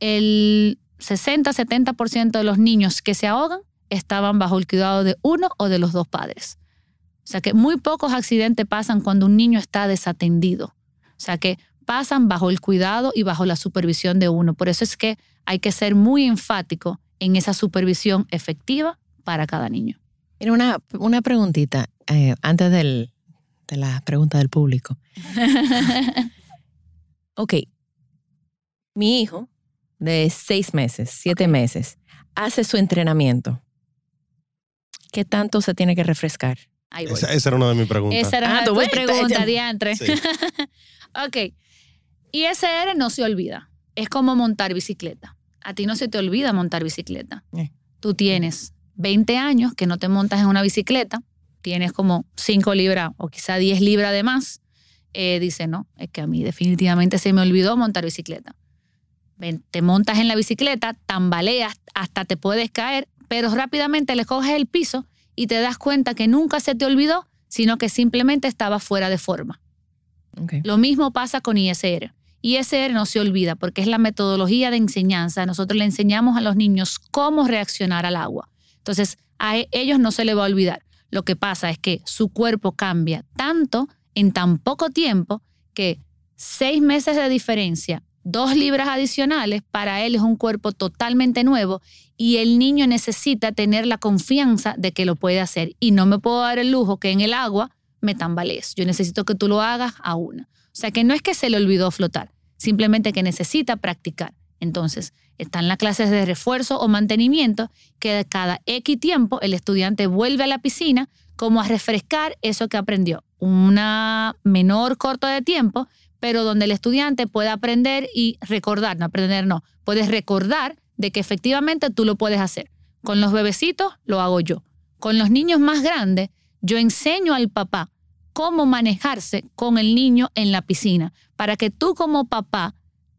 el 60-70% de los niños que se ahogan estaban bajo el cuidado de uno o de los dos padres. O sea que muy pocos accidentes pasan cuando un niño está desatendido. O sea que pasan bajo el cuidado y bajo la supervisión de uno. Por eso es que hay que ser muy enfático en esa supervisión efectiva para cada niño. Mira, una, una preguntita eh, antes del, de la pregunta del público. Ok, mi hijo de seis meses, siete meses, hace su entrenamiento. ¿Qué tanto se tiene que refrescar? Ahí voy. Esa, esa era una de mis preguntas. Esa era Ah, una de ves, preguntas, diantre. Sí. ok. ISR no se olvida. Es como montar bicicleta. A ti no se te olvida montar bicicleta. Eh. Tú tienes 20 años que no te montas en una bicicleta, tienes como 5 libras o quizá 10 libras de más. Eh, dice, no, es que a mí definitivamente se me olvidó montar bicicleta. Ven, Te montas en la bicicleta, tambaleas, hasta te puedes caer, pero rápidamente le coges el piso y te das cuenta que nunca se te olvidó, sino que simplemente estaba fuera de forma. Lo mismo pasa con ISR. ISR no se olvida porque es la metodología de enseñanza. Nosotros le enseñamos a los niños cómo reaccionar al agua. Entonces, a ellos no se les va a olvidar. Lo que pasa es que su cuerpo cambia tanto en tan poco tiempo que seis meses de diferencia, dos libras adicionales, para él es un cuerpo totalmente nuevo y el niño necesita tener la confianza de que lo puede hacer. Y no me puedo dar el lujo que en el agua me tambalees. Yo necesito que tú lo hagas a una. O sea que no es que se le olvidó flotar, simplemente que necesita practicar. Entonces, están las clases de refuerzo o mantenimiento que cada X tiempo el estudiante vuelve a la piscina como a refrescar eso que aprendió. Una menor corto de tiempo, pero donde el estudiante puede aprender y recordar, no aprender no, puedes recordar de que efectivamente tú lo puedes hacer. Con los bebecitos lo hago yo. Con los niños más grandes, yo enseño al papá cómo manejarse con el niño en la piscina, para que tú como papá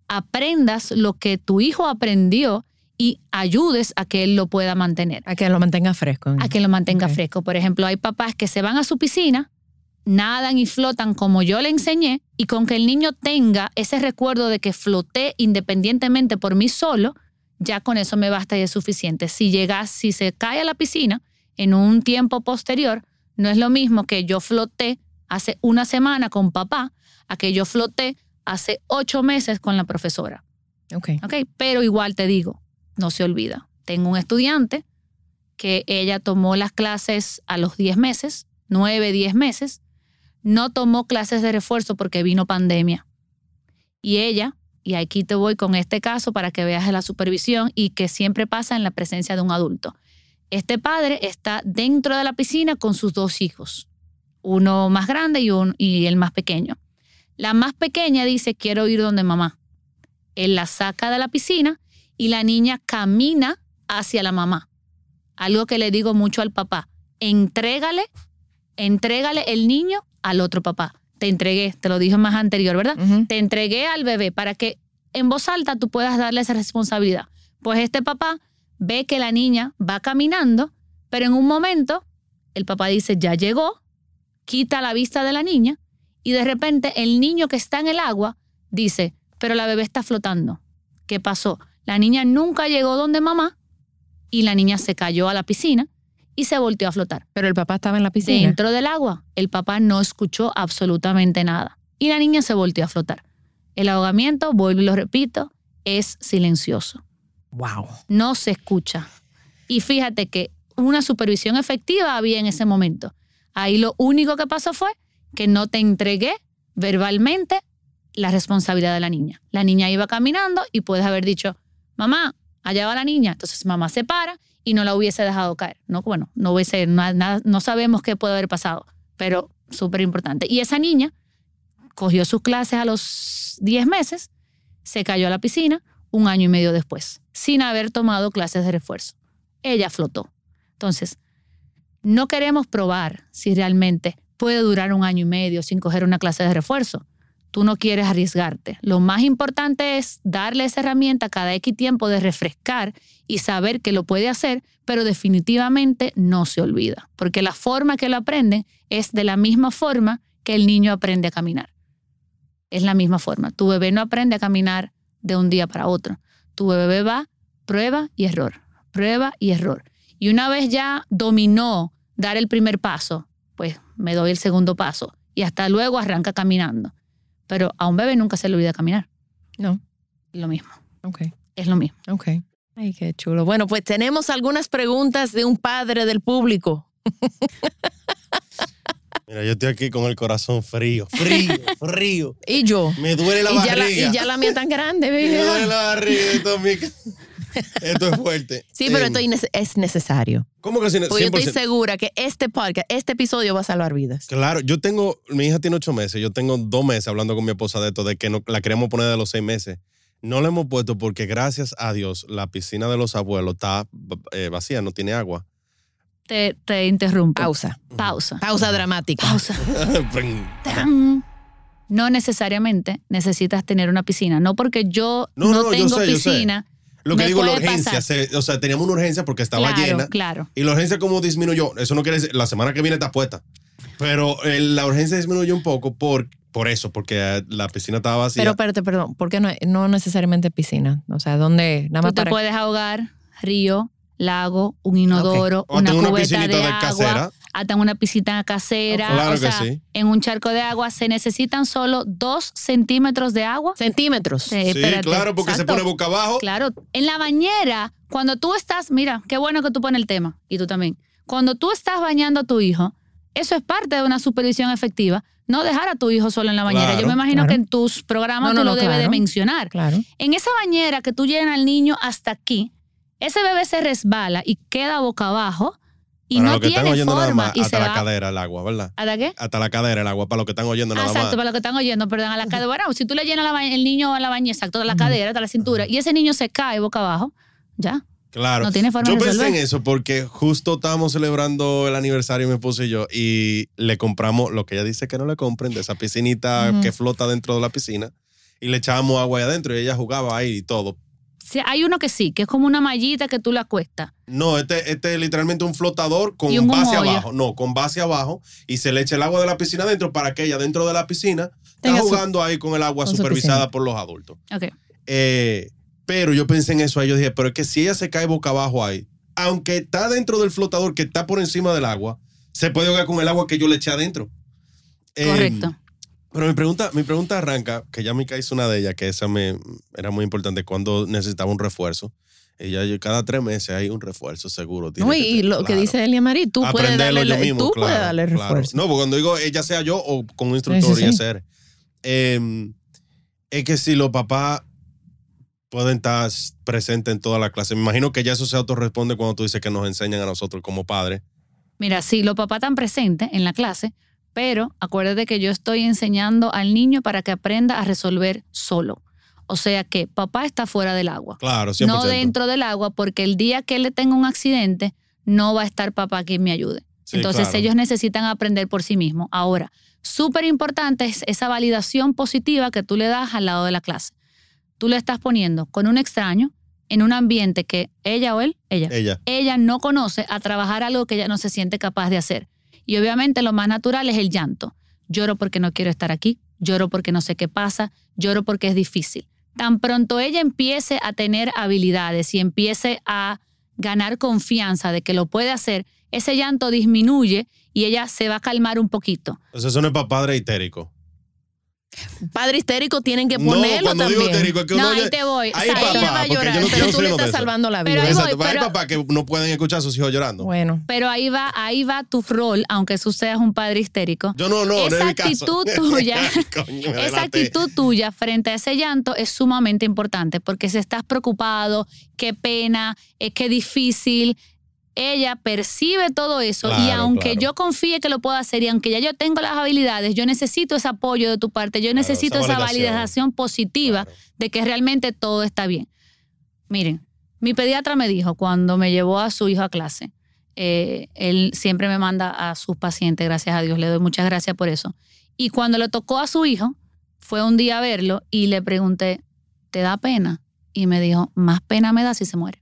aprendas lo que tu hijo aprendió y ayudes a que él lo pueda mantener, A que lo mantenga fresco. a que lo mantenga fresco. Por ejemplo, hay papás que se van a su piscina, nadan y flotan como yo le enseñé, y con que el niño tenga ese recuerdo de que floté independientemente por mí solo, ya con eso me basta y es suficiente. Si llegas, si se cae a la piscina en un tiempo posterior, no es lo mismo que yo floté hace una semana con papá a que yo floté hace ocho meses con la profesora. Ok. ¿ok? Pero igual te digo, no se olvida. Tengo un estudiante que ella tomó las clases a los 10 meses, 9, 10 meses, no tomó clases de refuerzo porque vino pandemia. Y ella, y aquí te voy con este caso para que veas la supervisión y que siempre pasa en la presencia de un adulto. Este padre está dentro de la piscina con sus dos hijos, uno más grande y, un, y el más pequeño. La más pequeña dice, quiero ir donde mamá. Él la saca de la piscina y la niña camina hacia la mamá. Algo que le digo mucho al papá, entrégale, entrégale el niño al otro papá. Te entregué, te lo dije más anterior, ¿verdad? Te entregué al bebé para que en voz alta tú puedas darle esa responsabilidad. Pues este papá ve que la niña va caminando, pero en un momento el papá dice, ya llegó, quita la vista de la niña y de repente el niño que está en el agua dice, pero la bebé está flotando. ¿Qué pasó? La niña nunca llegó donde mamá y la niña se cayó a la piscina y se volteó a flotar. Pero el papá estaba en la piscina. Dentro del agua, el papá no escuchó absolutamente nada y la niña se volteó a flotar. El ahogamiento, vuelvo y lo repito, es silencioso. Wow. No se escucha. Y fíjate que una supervisión efectiva había en ese momento. Ahí lo único que pasó fue que no te entregué verbalmente la responsabilidad de la niña. La niña iba caminando y puedes haber dicho, mamá, allá va la niña. Entonces mamá se para y no la hubiese dejado caer. No, bueno, no hubiese, na- na- no sabemos qué puede haber pasado, pero súper importante. Y esa niña cogió sus clases a los 10 meses, se cayó a la piscina un año y medio después, sin haber tomado clases de refuerzo. Ella flotó. Entonces, no queremos probar si realmente puede durar un año y medio sin coger una clase de refuerzo. Tú no quieres arriesgarte. Lo más importante es darle esa herramienta cada X tiempo de refrescar y saber que lo puede hacer, pero definitivamente no se olvida, porque la forma que lo aprenden es de la misma forma que el niño aprende a caminar. Es la misma forma. Tu bebé no aprende a caminar de un día para otro. Tu bebé va prueba y error, prueba y error. Y una vez ya dominó dar el primer paso, pues me doy el segundo paso y hasta luego arranca caminando. Pero a un bebé nunca se le olvida caminar. No. Lo mismo, Ok. es lo mismo. Ok. Ay, qué chulo. Bueno, pues tenemos algunas preguntas de un padre del público. Mira, yo estoy aquí con el corazón frío, frío, frío. Y yo. Me duele la y, ya la, barriga. y ya la mía tan grande, Me duele baby. la barriga. Esto, es fuerte. Sí, pero Eh, esto es es necesario. ¿Cómo que sin- Porque yo 100%? estoy segura que este podcast, este episodio va a salvar vidas. Claro, yo tengo, mi hija tiene ocho meses, yo tengo dos meses hablando con mi esposa de esto, de que no, la queremos poner de los seis meses. No la hemos puesto porque gracias a Dios la piscina de los abuelos está eh, vacía, no tiene agua. Te, te interrumpo. Pausa. Pausa. Pausa dramática. Pausa. Tan. no necesariamente necesitas tener una piscina. No porque yo No, no, no, yo tengo sé, yo sé. piscina. Lo que me digo, la urgencia, se- o sea, teníamos una urgencia porque estaba claro, llena. Claro. Y la urgencia como disminuyó, eso no quiere decir, la semana que viene está puesta. Pero eh, la urgencia disminuyó un poco por, por eso, porque eh, la piscina estaba vacía. Pero espérate, perdón, ¿por qué no, no necesariamente piscina? O sea, ¿dónde? Nada más Tú te para... puedes ahogar, río, lago, un inodoro, una cubeta de, de, agua, casera. hasta una piscina casera. Claro o que sea, sí. en un charco de agua se necesitan solo dos centímetros de agua. Centímetros. Sí, espérate, claro, porque exacto. se pone boca abajo. Claro, en la bañera, cuando tú estás, mira, qué bueno que tú pones el tema, y tú también. Cuando tú estás bañando a tu hijo, eso es parte de una supervisión efectiva. No dejar a tu hijo solo en la bañera. Claro, Yo me imagino claro. que en tus programas No, no, tú lo no, debes de mencionar. Claro. En esa bañera que tú llenas al niño hasta aquí, ese bebé se resbala y queda boca abajo y para no los que están tiene oyendo nada forma más, y se hasta la va. cadera el agua, ¿verdad? ¿Hasta qué? Hasta la cadera el agua, para los que están oyendo nada exacto, más. para los que están oyendo, perdón, a la cadera. Bueno, si tú le llenas la el niño a la bañera, exacto, a la cadera, hasta la cintura, y ese niño se cae boca abajo, ya. Claro. No tiene forma yo de pensé en eso porque justo estábamos celebrando el aniversario, mi esposo y yo, y le compramos lo que ella dice que no le compren, de esa piscinita que flota dentro de la piscina, y le echábamos agua ahí adentro y ella jugaba ahí y todo. Hay uno que sí, que es como una mallita que tú le acuestas. No, este, este es literalmente un flotador con un base abajo. No, con base abajo. Y se le echa el agua de la piscina adentro para que ella dentro de la piscina está Tenga su- jugando ahí con el agua con supervisada por los adultos. Ok. Eh, pero yo pensé en eso ahí. Yo dije, pero es que si ella se cae boca abajo ahí, aunque está dentro del flotador que está por encima del agua, se puede ahogar con el agua que yo le eché adentro. Eh, Correcto. Pero mi pregunta, mi pregunta arranca, que ya me hizo una de ellas, que esa me era muy importante cuando necesitaba un refuerzo. Ella, yo, cada tres meses hay un refuerzo seguro. tiene No, que y lo que dice Elia Marí, tú puedes darle, yo la- mismo, tú claro, puedes darle claro. refuerzo. No, porque cuando digo ella sea yo o con un instructor Sí, sí, y hacer. eh, es que si los papás pueden estar presentes en toda la clase, me imagino que ya eso se autorresponde cuando tú dices que nos enseñan a nosotros como padres. Mira, sí, los papás están presentes en la clase, pero acuérdate que yo estoy enseñando al niño para que aprenda a resolver solo. O sea que papá está fuera del agua. Claro, 100%. no dentro del agua, porque el día que él le tenga un accidente, no va a estar papá quien me ayude. Sí, Entonces claro. ellos necesitan aprender por sí mismos. Ahora, súper importante es esa validación positiva que tú le das al lado de la clase. Tú le estás poniendo con un extraño en un ambiente que ella o él, ella, Ella. ella no conoce a trabajar algo que ella no se siente capaz de hacer. Y obviamente lo más natural es el llanto. Lloro porque no quiero estar aquí, lloro porque no sé qué pasa, lloro porque es difícil. Tan pronto ella empiece a tener habilidades y empiece a ganar confianza de que lo puede hacer, ese llanto disminuye y ella se va a calmar un poquito. Entonces eso no es para padre histérico. Padre histérico tienen que No, ponerlo cuando también. digo histérico es que No, uno ahí te voy. Ay, O sea, papá, va a yo llorar, no- pero no tú le estás salvando la vida. Pero ahí Exacto, voy, hay pero- papás que no pueden escuchar a sus hijos llorando. Bueno, Pero ahí va, ahí va tu rol, aunque tú seas un padre histérico. Yo no, no, no Esa es mi caso. actitud tuya, Coño, Esa actitud tuya frente a ese llanto es sumamente importante porque si estás preocupado, qué pena, es que difícil, ella percibe todo eso y aunque claro. yo confíe que lo puedo hacer y aunque ya yo tengo las habilidades, yo necesito ese apoyo de tu parte, yo necesito esa esa validación. validación positiva de que realmente todo está bien. Miren, mi pediatra me dijo cuando me llevó a su hijo a clase, eh, él siempre me manda a sus pacientes, gracias a Dios, le doy muchas gracias por eso. Y cuando le tocó a su hijo, fue un día a verlo y le pregunté, ¿te da pena? Y me dijo, más pena me da si se muere.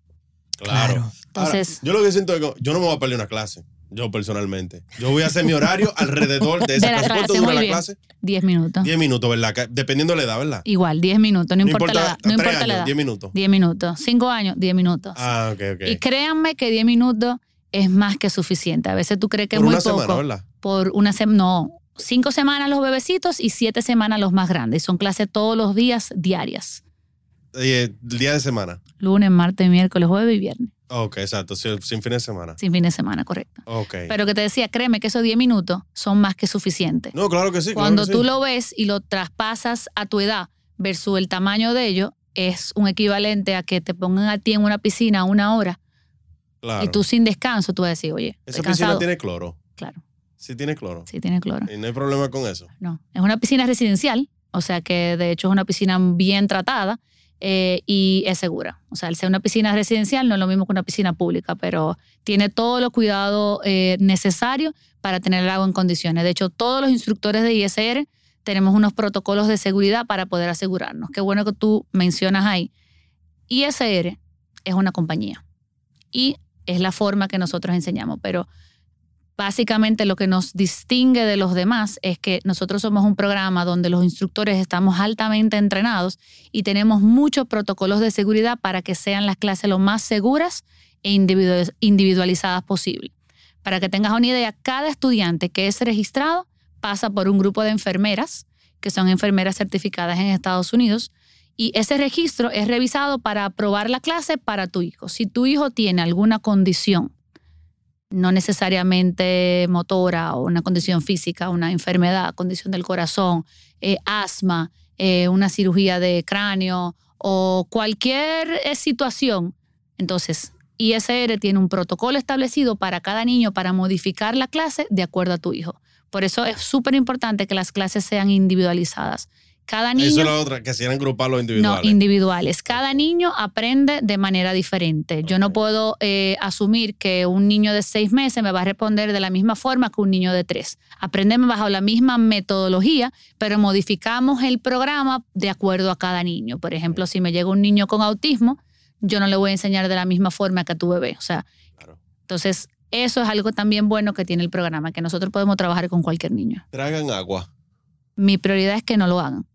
Claro. Claro. Entonces- Ahora, yo lo que siento es que yo no me voy a perder una clase, yo personalmente. Yo voy a hacer mi horario alrededor de esa De la clase. ¿Cuánto dura la bien. clase? Diez minutos. 10 minutos, ¿verdad? Dependiendo de la edad, ¿verdad? Igual, diez minutos, no, importa, la edad. No tres importa años, la edad. 10 minutos. Diez minutos. Cinco años, diez minutos. Ah, ok, ok. Y créanme que diez minutos es más que suficiente. A veces tú crees que Por es muy una poco. semana, ¿verdad? por una semana, no, cinco semanas los bebecitos y siete semanas los más grandes. Son clases todos los días diarias. Eh, el día de semana. Lunes, martes, miércoles, jueves y viernes. Ok, exacto, sin, sin fin de semana. Sin fin de semana, correcto. Ok. Pero que te decía, créeme que esos 10 minutos son más que suficientes. no, claro que sí. claro Cuando que tú sí. lo ves y lo traspasas a tu edad versus el tamaño de ellos, es un equivalente a que te pongan a ti en una piscina una hora Claro. y tú sin descanso, tú vas a decir, oye, Esa estoy piscina cansado. tiene cloro. Claro, Sí tiene cloro. sí tiene cloro. Y no hay problema con eso. No, es una piscina residencial, o sea que de hecho es una piscina bien tratada eh, y es segura. O sea, al ser una piscina residencial no es lo mismo que una piscina pública, pero tiene todos los cuidados eh, necesarios para tener el agua en condiciones. De hecho, todos los instructores de ISR tenemos unos protocolos de seguridad para poder asegurarnos. Qué bueno que tú mencionas ahí. ISR es una compañía y es la forma que nosotros enseñamos, pero básicamente lo que nos distingue de los demás es que nosotros somos un programa donde los instructores estamos altamente entrenados y tenemos muchos protocolos de seguridad para que sean las clases lo más seguras e individualizadas posible. Para que tengas una idea, cada estudiante que es registrado pasa por un grupo de enfermeras, que son enfermeras certificadas en Estados Unidos, y ese registro es revisado para aprobar la clase para tu hijo. Si tu hijo tiene alguna condición no necesariamente motora o una condición física, una enfermedad, condición del corazón, eh, asma, eh, una cirugía de cráneo o cualquier eh, situación. Entonces, ISR tiene un protocolo establecido para cada niño para modificar la clase de acuerdo a tu hijo. Por eso es súper importante que las clases sean individualizadas. Cada niño, Eso es la otra, que si eran grupales o individuales. no, individuales. Cada niño aprende de manera diferente. Yo no puedo eh, asumir que un niño de seis meses me va a responder de la misma forma que un niño de tres. Aprendemos bajo la misma metodología, pero modificamos el programa de acuerdo a cada niño. Por ejemplo, si me llega un niño con autismo, yo no le voy a enseñar de la misma forma que a tu bebé. O sea, Claro. entonces eso es algo también bueno que tiene el programa, que nosotros podemos trabajar con cualquier niño. Tragan agua. Mi prioridad es que no lo hagan.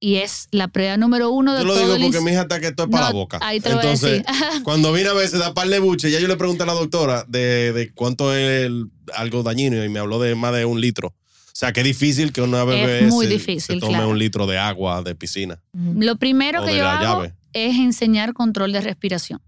Y es la prioridad número uno de Yo lo todo digo el porque mi hija está que esto es para No, la boca. Ahí te Entonces, voy a decir. cuando vine a veces da par de buche, ya yo le pregunté a la doctora de, de cuánto es el- algo dañino y me habló de más de un litro. O sea, qué difícil que una bebé muy se, difícil, se tome claro. un litro de agua de piscina Lo primero que yo hago llave. es enseñar control de respiración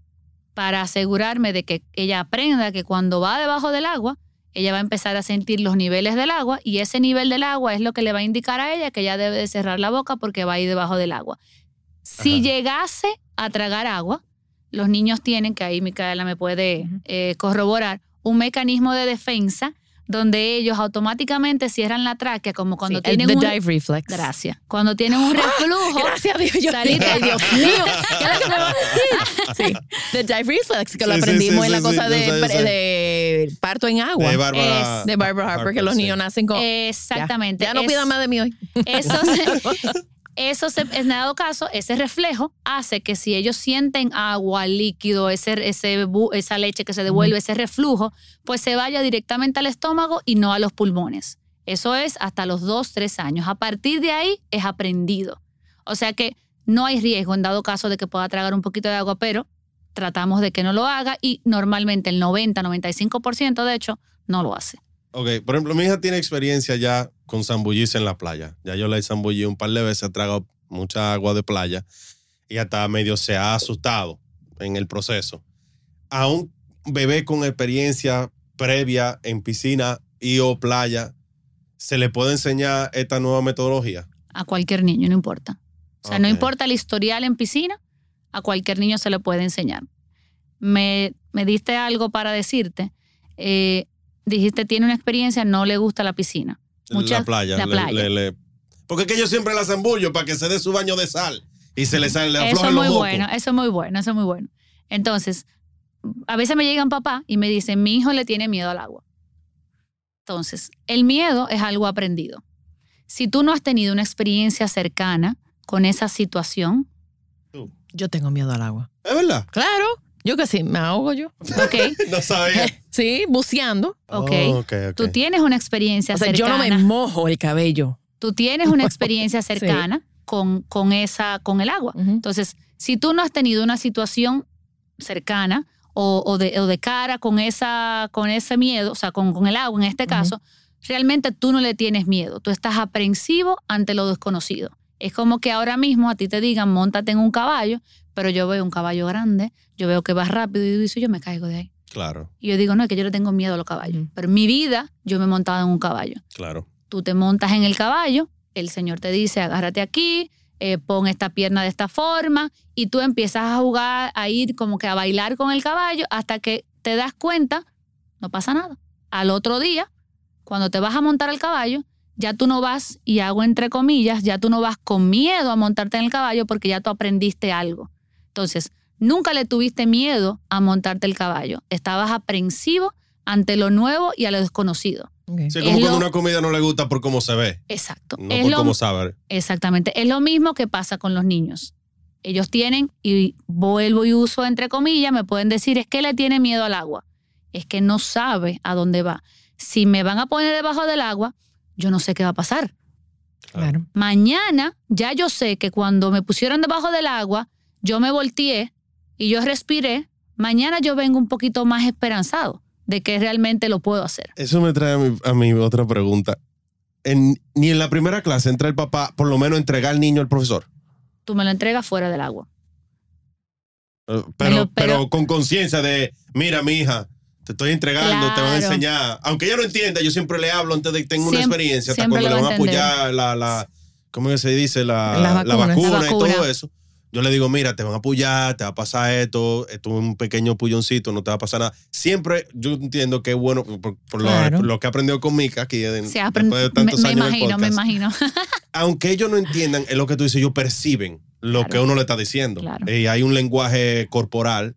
para asegurarme de que ella aprenda que cuando va debajo del agua, ella va a empezar a sentir los niveles del agua y ese nivel del agua es lo que le va a indicar a ella que ella debe de cerrar la boca porque va a ir debajo del agua. Si Ajá. llegase a tragar agua, los niños tienen, que ahí Micaela me puede eh, corroborar, un mecanismo de defensa donde ellos automáticamente cierran la tráquea como cuando Sí, el- tienen the un... dive reflex. Gracias. Cuando tienen un reflujo... Gracias a Dios. Yo Saliste. Ay, Dios mío. ¿Qué es lo que me vas a decir? Sí. The dive reflex, que lo Sí, sí, aprendimos sí, en la sí, cosa sí, de, sé, de parto en agua. de Bárbara Es- de Barbara Harper, que los sí. niños nacen con. Exactamente. Ya, Ya no pidan más de mí hoy. Eso, se- eso se- en dado caso, ese reflejo hace que si ellos sienten agua, líquido, ese, ese bu- esa leche que se devuelve, ese reflujo, pues se vaya directamente al estómago y no a los pulmones. Eso es hasta los dos, tres años. A partir de ahí es aprendido. O sea que no hay riesgo en dado caso de que pueda tragar un poquito de agua, pero tratamos de que no lo haga y normalmente el 90-95% de hecho no lo hace. Ok, por ejemplo, mi hija tiene experiencia ya con zambullirse en la playa. Ya yo la he zambullí un par de veces, ha tragado mucha agua de playa y hasta medio se ha asustado en el proceso. A un bebé con experiencia previa en piscina y o playa, ¿se le puede enseñar esta nueva metodología? A cualquier niño, no importa. O sea, no importa el historial en piscina, a cualquier niño se le puede enseñar. Me, me diste algo para decirte. Eh, dijiste, tiene una experiencia, no le gusta la piscina. Muchas- la playa. la le- playa. le- le- Porque es que yo siempre la zambullo para que se dé su baño de sal y se le sale, le Eso es los muy bueno, eso es muy bueno, eso es muy bueno. Entonces, a veces me llegan papá y me dicen, mi hijo le tiene miedo al agua. Entonces, el miedo es algo aprendido. Si tú no has tenido una experiencia cercana con esa situación, Yo tengo miedo al agua. ¿Es verdad? Claro. Yo que sí, me ahogo yo. ¿ok? No sabía. Sí, buceando. Ok. Oh, ok, ok. Tú tienes una experiencia O sea, yo cercana. no me mojo el cabello. tú tienes una experiencia cercana con, con, esa, con el agua. Entonces, si tú no has tenido una situación cercana o, o de, o de cara con, esa, con ese miedo, o sea, con, con el agua en este caso, realmente tú no le tienes miedo. Tú estás aprensivo ante lo desconocido. Es como que ahora mismo a ti te digan, montate en un caballo, pero yo veo un caballo grande, yo veo que va rápido y digo, yo me caigo de ahí. Claro, Y yo digo, no, es que yo le tengo miedo a los caballos. Pero en mi vida yo me he montado en un caballo claro. tú te montas en el caballo, el Señor te dice, agárrate aquí, eh, pon esta pierna de esta forma, y tú empiezas a jugar, a ir como que a bailar con el caballo hasta que te das cuenta, no pasa nada. Al otro día, cuando te vas a montar al caballo, ya tú no vas, y hago entre comillas, ya tú no vas con miedo a montarte en el caballo porque ya tú aprendiste algo. Entonces, nunca le tuviste miedo a montarte el caballo. Estabas aprensivo ante lo nuevo y a lo desconocido. Ok. Sí, Es como cuando lo- una comida no le gusta por cómo se ve, Exacto. no es por lo, cómo sabe. Exactamente. Es lo mismo que pasa con los niños. Ellos tienen, y vuelvo y uso entre comillas, me pueden decir, es que le tiene miedo al agua. Es que no sabe a dónde va. Si me van a poner debajo del agua, yo no sé qué va a pasar. Claro. Mañana ya yo sé que cuando me pusieron debajo del agua, yo me volteé y yo respiré. Mañana yo vengo un poquito más esperanzado de que realmente lo puedo hacer. Eso me trae a mi, a mi otra pregunta. En- ni en la primera clase entra el papá, por lo menos entregar al niño al profesor. Tú me lo entregas fuera del agua. Eh, Pero, lo- pero- pero con conciencia de, mira, mi hija, te estoy entregando, te van a enseñar. Aunque ella no entienda, yo siempre le hablo antes de que tenga una Siempre- experiencia, hasta siempre cuando le le va van a apoyar la, la, ¿cómo que se dice? La, Las la vacuna La y todo vacuna. eso. Yo le digo, mira, te van a apoyar, te va a pasar esto, esto es un pequeño pulloncito, no te va a pasar nada. Siempre yo entiendo que es bueno, por, por lo- Claro. por lo, que he aprendido con Mika, aquí en- Se después aprende, de me, tantos me años el imagino, me imagino. aunque ellos no entiendan, es lo que tú dices, ellos perciben lo Claro. que uno le está diciendo. Claro. Y hay un lenguaje corporal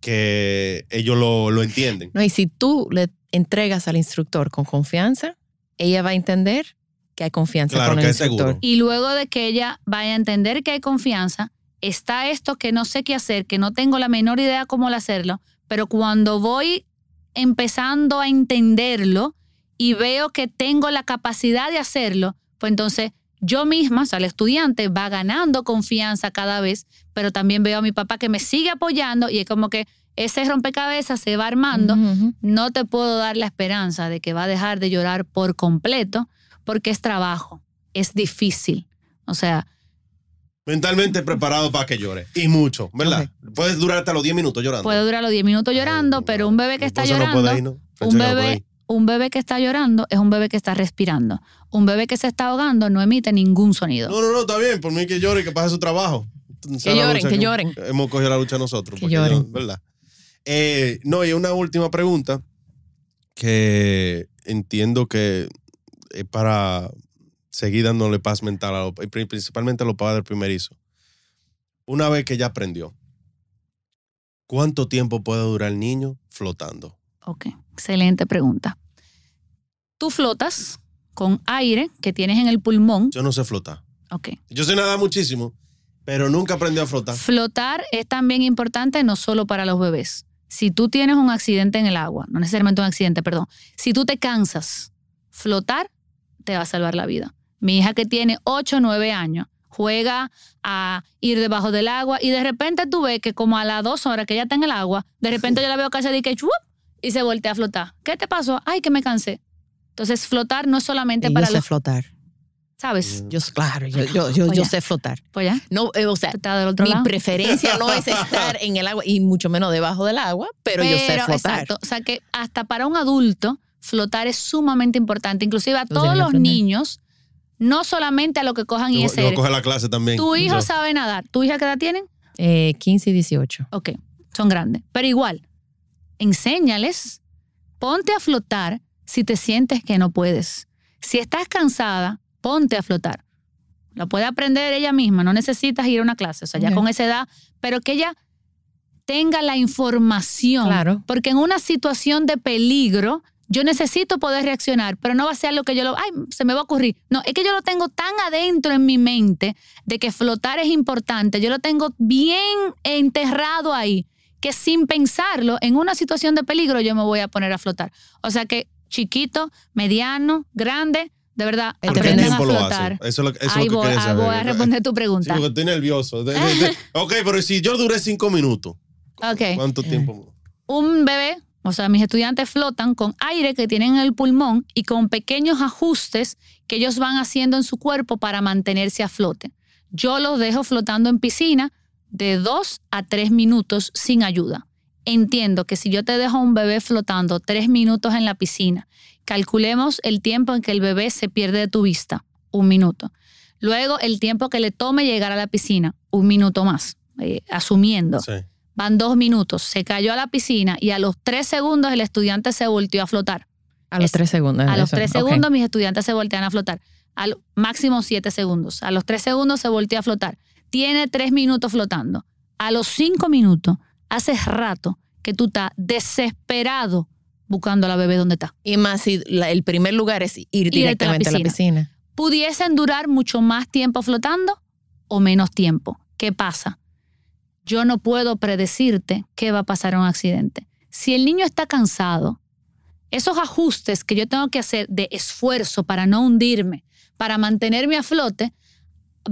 que ellos lo, lo entienden. No, y si tú le entregas al instructor con confianza, ella va a entender que hay confianza Claro, con el que es instructor. seguro. Y luego de que ella vaya a entender que hay confianza, está esto que no sé qué hacer, que no tengo la menor idea cómo hacerlo, pero cuando voy empezando a entenderlo y veo que tengo la capacidad de hacerlo, pues entonces yo misma, o sea, el estudiante va ganando confianza cada vez, pero también veo a mi papá que me sigue apoyando y es como que ese rompecabezas se va armando no te puedo dar la esperanza de que va a dejar de llorar por completo porque es trabajo, es difícil. O sea, Mentalmente preparado para que llore. Y mucho, ¿verdad? Puedes durar hasta los 10 minutos llorando. puede durar los 10 minutos llorando, Ay, pero un bebé que está no llorando, puede ir, ¿no? Pensé un que bebé, un bebé que está llorando es un bebé que está respirando. Un bebé que se está ahogando no emite ningún sonido. No, no, no, está bien. Por mí que llore y que pase su trabajo. La lloren, que lloren. Hemos cogido la lucha nosotros. Que lloren. ¿Verdad? Eh, no, y una última pregunta que entiendo que es para seguir dándole paz mental, a pri- principalmente a los padres primerizos. Una vez que ya aprendió, ¿cuánto tiempo puede durar el niño flotando? Ok, excelente pregunta. Tú flotas con aire que tienes en el pulmón. Yo no sé flotar. Ok. Yo sé nadar muchísimo, pero nunca aprendí a flotar. Flotar es también importante no solo para los bebés. Si tú tienes un accidente en el agua, no necesariamente un accidente, perdón, si tú te cansas, flotar te va a salvar la vida. Mi hija que tiene 8 o 9 años juega a ir debajo del agua y de repente tú ves que como a las dos horas que ella está en el agua, de repente yo la veo casi de que chup, y se voltea a flotar. ¿Qué te pasó? Ay, que me cansé. Entonces, flotar no es solamente Y yo para sé los, flotar. ¿sabes? Yo, claro, yo, yo, yo, yo sé flotar. Pues ya, No, eh, o sea, del otro mi lado. preferencia no es estar en el agua y mucho menos debajo del agua, pero, yo sé flotar. Exacto. O sea que hasta para un adulto, flotar es sumamente importante. Inclusive a todos los aprender. niños, no solamente a lo que cojan Yo, yo ISR. voy a coger la clase también. Tu hijo Yo. sabe nadar. ¿Tu hija qué edad tienen? Eh, 15 y 18. Ok, son grandes. Pero igual, enséñales, ponte a flotar si te sientes que no puedes. Si estás cansada, ponte a flotar. La puede aprender ella misma, no necesitas ir a una clase, o sea, ya con esa edad, pero que ella tenga la información. Claro. Porque en una situación de peligro, yo necesito poder reaccionar, pero no va a ser lo que yo lo, ay, se me va a ocurrir. No, es que yo lo tengo tan adentro en mi mente de que flotar es importante, yo lo tengo bien enterrado ahí, que sin pensarlo, en una situación de peligro yo me voy a poner a flotar. O sea que chiquito, mediano, grande, de verdad, ¿En ¿En qué aprendan a tiempo lo flotar. hacen? Eso es lo, eso es Ahí lo que voy, saber. voy a responder tu Sí, pregunta. porque estoy nervioso. De- de- de- ok, pero si yo duré cinco minutos, Ok. ¿cuánto tiempo? un bebé, o sea, mis estudiantes flotan con aire que tienen en el pulmón y con pequeños ajustes que ellos van haciendo en su cuerpo para mantenerse a flote. Yo los dejo flotando en piscina de dos a tres minutos sin ayuda. Entiendo que si yo te dejo a un bebé flotando tres minutos en la piscina, calculemos el tiempo en que el bebé se pierde de tu vista, un minuto. Luego el tiempo que le tome llegar a la piscina, un minuto más, eh, asumiendo. Sí. Van dos minutos, se cayó a la piscina y a los tres segundos el estudiante se volteó a flotar. A los Es- tres segundos. A los eso, tres segundos mis estudiantes se voltean a flotar. Al máximo siete segundos. A los tres segundos se voltea a flotar. Tiene tres minutos flotando. A los cinco minutos, hace rato que tú estás desesperado buscando a la bebé donde está. Y más si la- el primer lugar es ir Irte a la directamente a la piscina. pudiesen durar mucho más tiempo flotando o menos tiempo. ¿Qué pasa? Yo no puedo predecirte qué va a pasar en un accidente. Si el niño está cansado, esos ajustes que yo tengo que hacer de esfuerzo para no hundirme, para mantenerme a flote,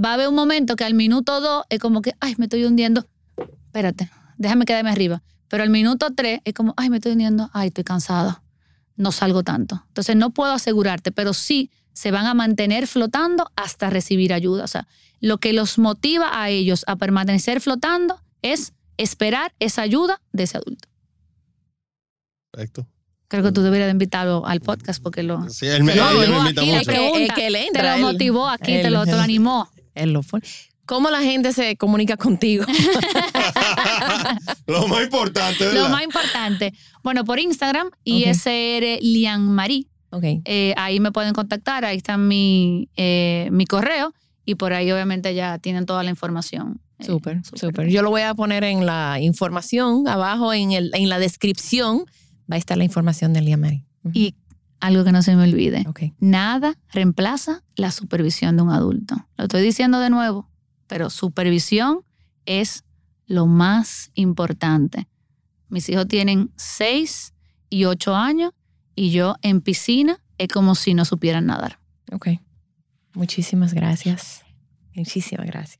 va a haber un momento que al minuto dos es como que, ay, me estoy hundiendo. Espérate, déjame quedarme arriba. Pero al minuto tres es como, ay, me estoy hundiendo, ay, estoy cansado. No salgo tanto. Entonces no puedo asegurarte, pero sí se van a mantener flotando hasta recibir ayuda. O sea, lo que los motiva a ellos a permanecer flotando es esperar esa ayuda de ese adulto. Perfecto. Creo que tú deberías de invitarlo al podcast porque lo, Sí, él me, No, él me invita mucho. Es que, pregunta, es que él te entra. lo él- motivó aquí, te él- lo, te lo animó. él lo pone. ¿Cómo la gente se comunica contigo? Lo más importante, ¿verdad? Lo más importante, bueno, por Instagram, ISR Lian Marie. ok. Eh, ahí me pueden contactar, ahí está mi, eh, mi correo y por ahí obviamente ya tienen toda la información. Eh, Súper, súper. Yo lo voy a poner en la información, abajo en, el, en la descripción va a estar la información de Lía Mari. Ujú. Y algo que no se me olvide, Ok. nada reemplaza la supervisión de un adulto. Lo estoy diciendo de nuevo, pero supervisión es lo más importante. Mis hijos tienen 6 y 8 años y yo en piscina es como si no supieran nadar. Ok. Muchísimas gracias. Muchísimas gracias.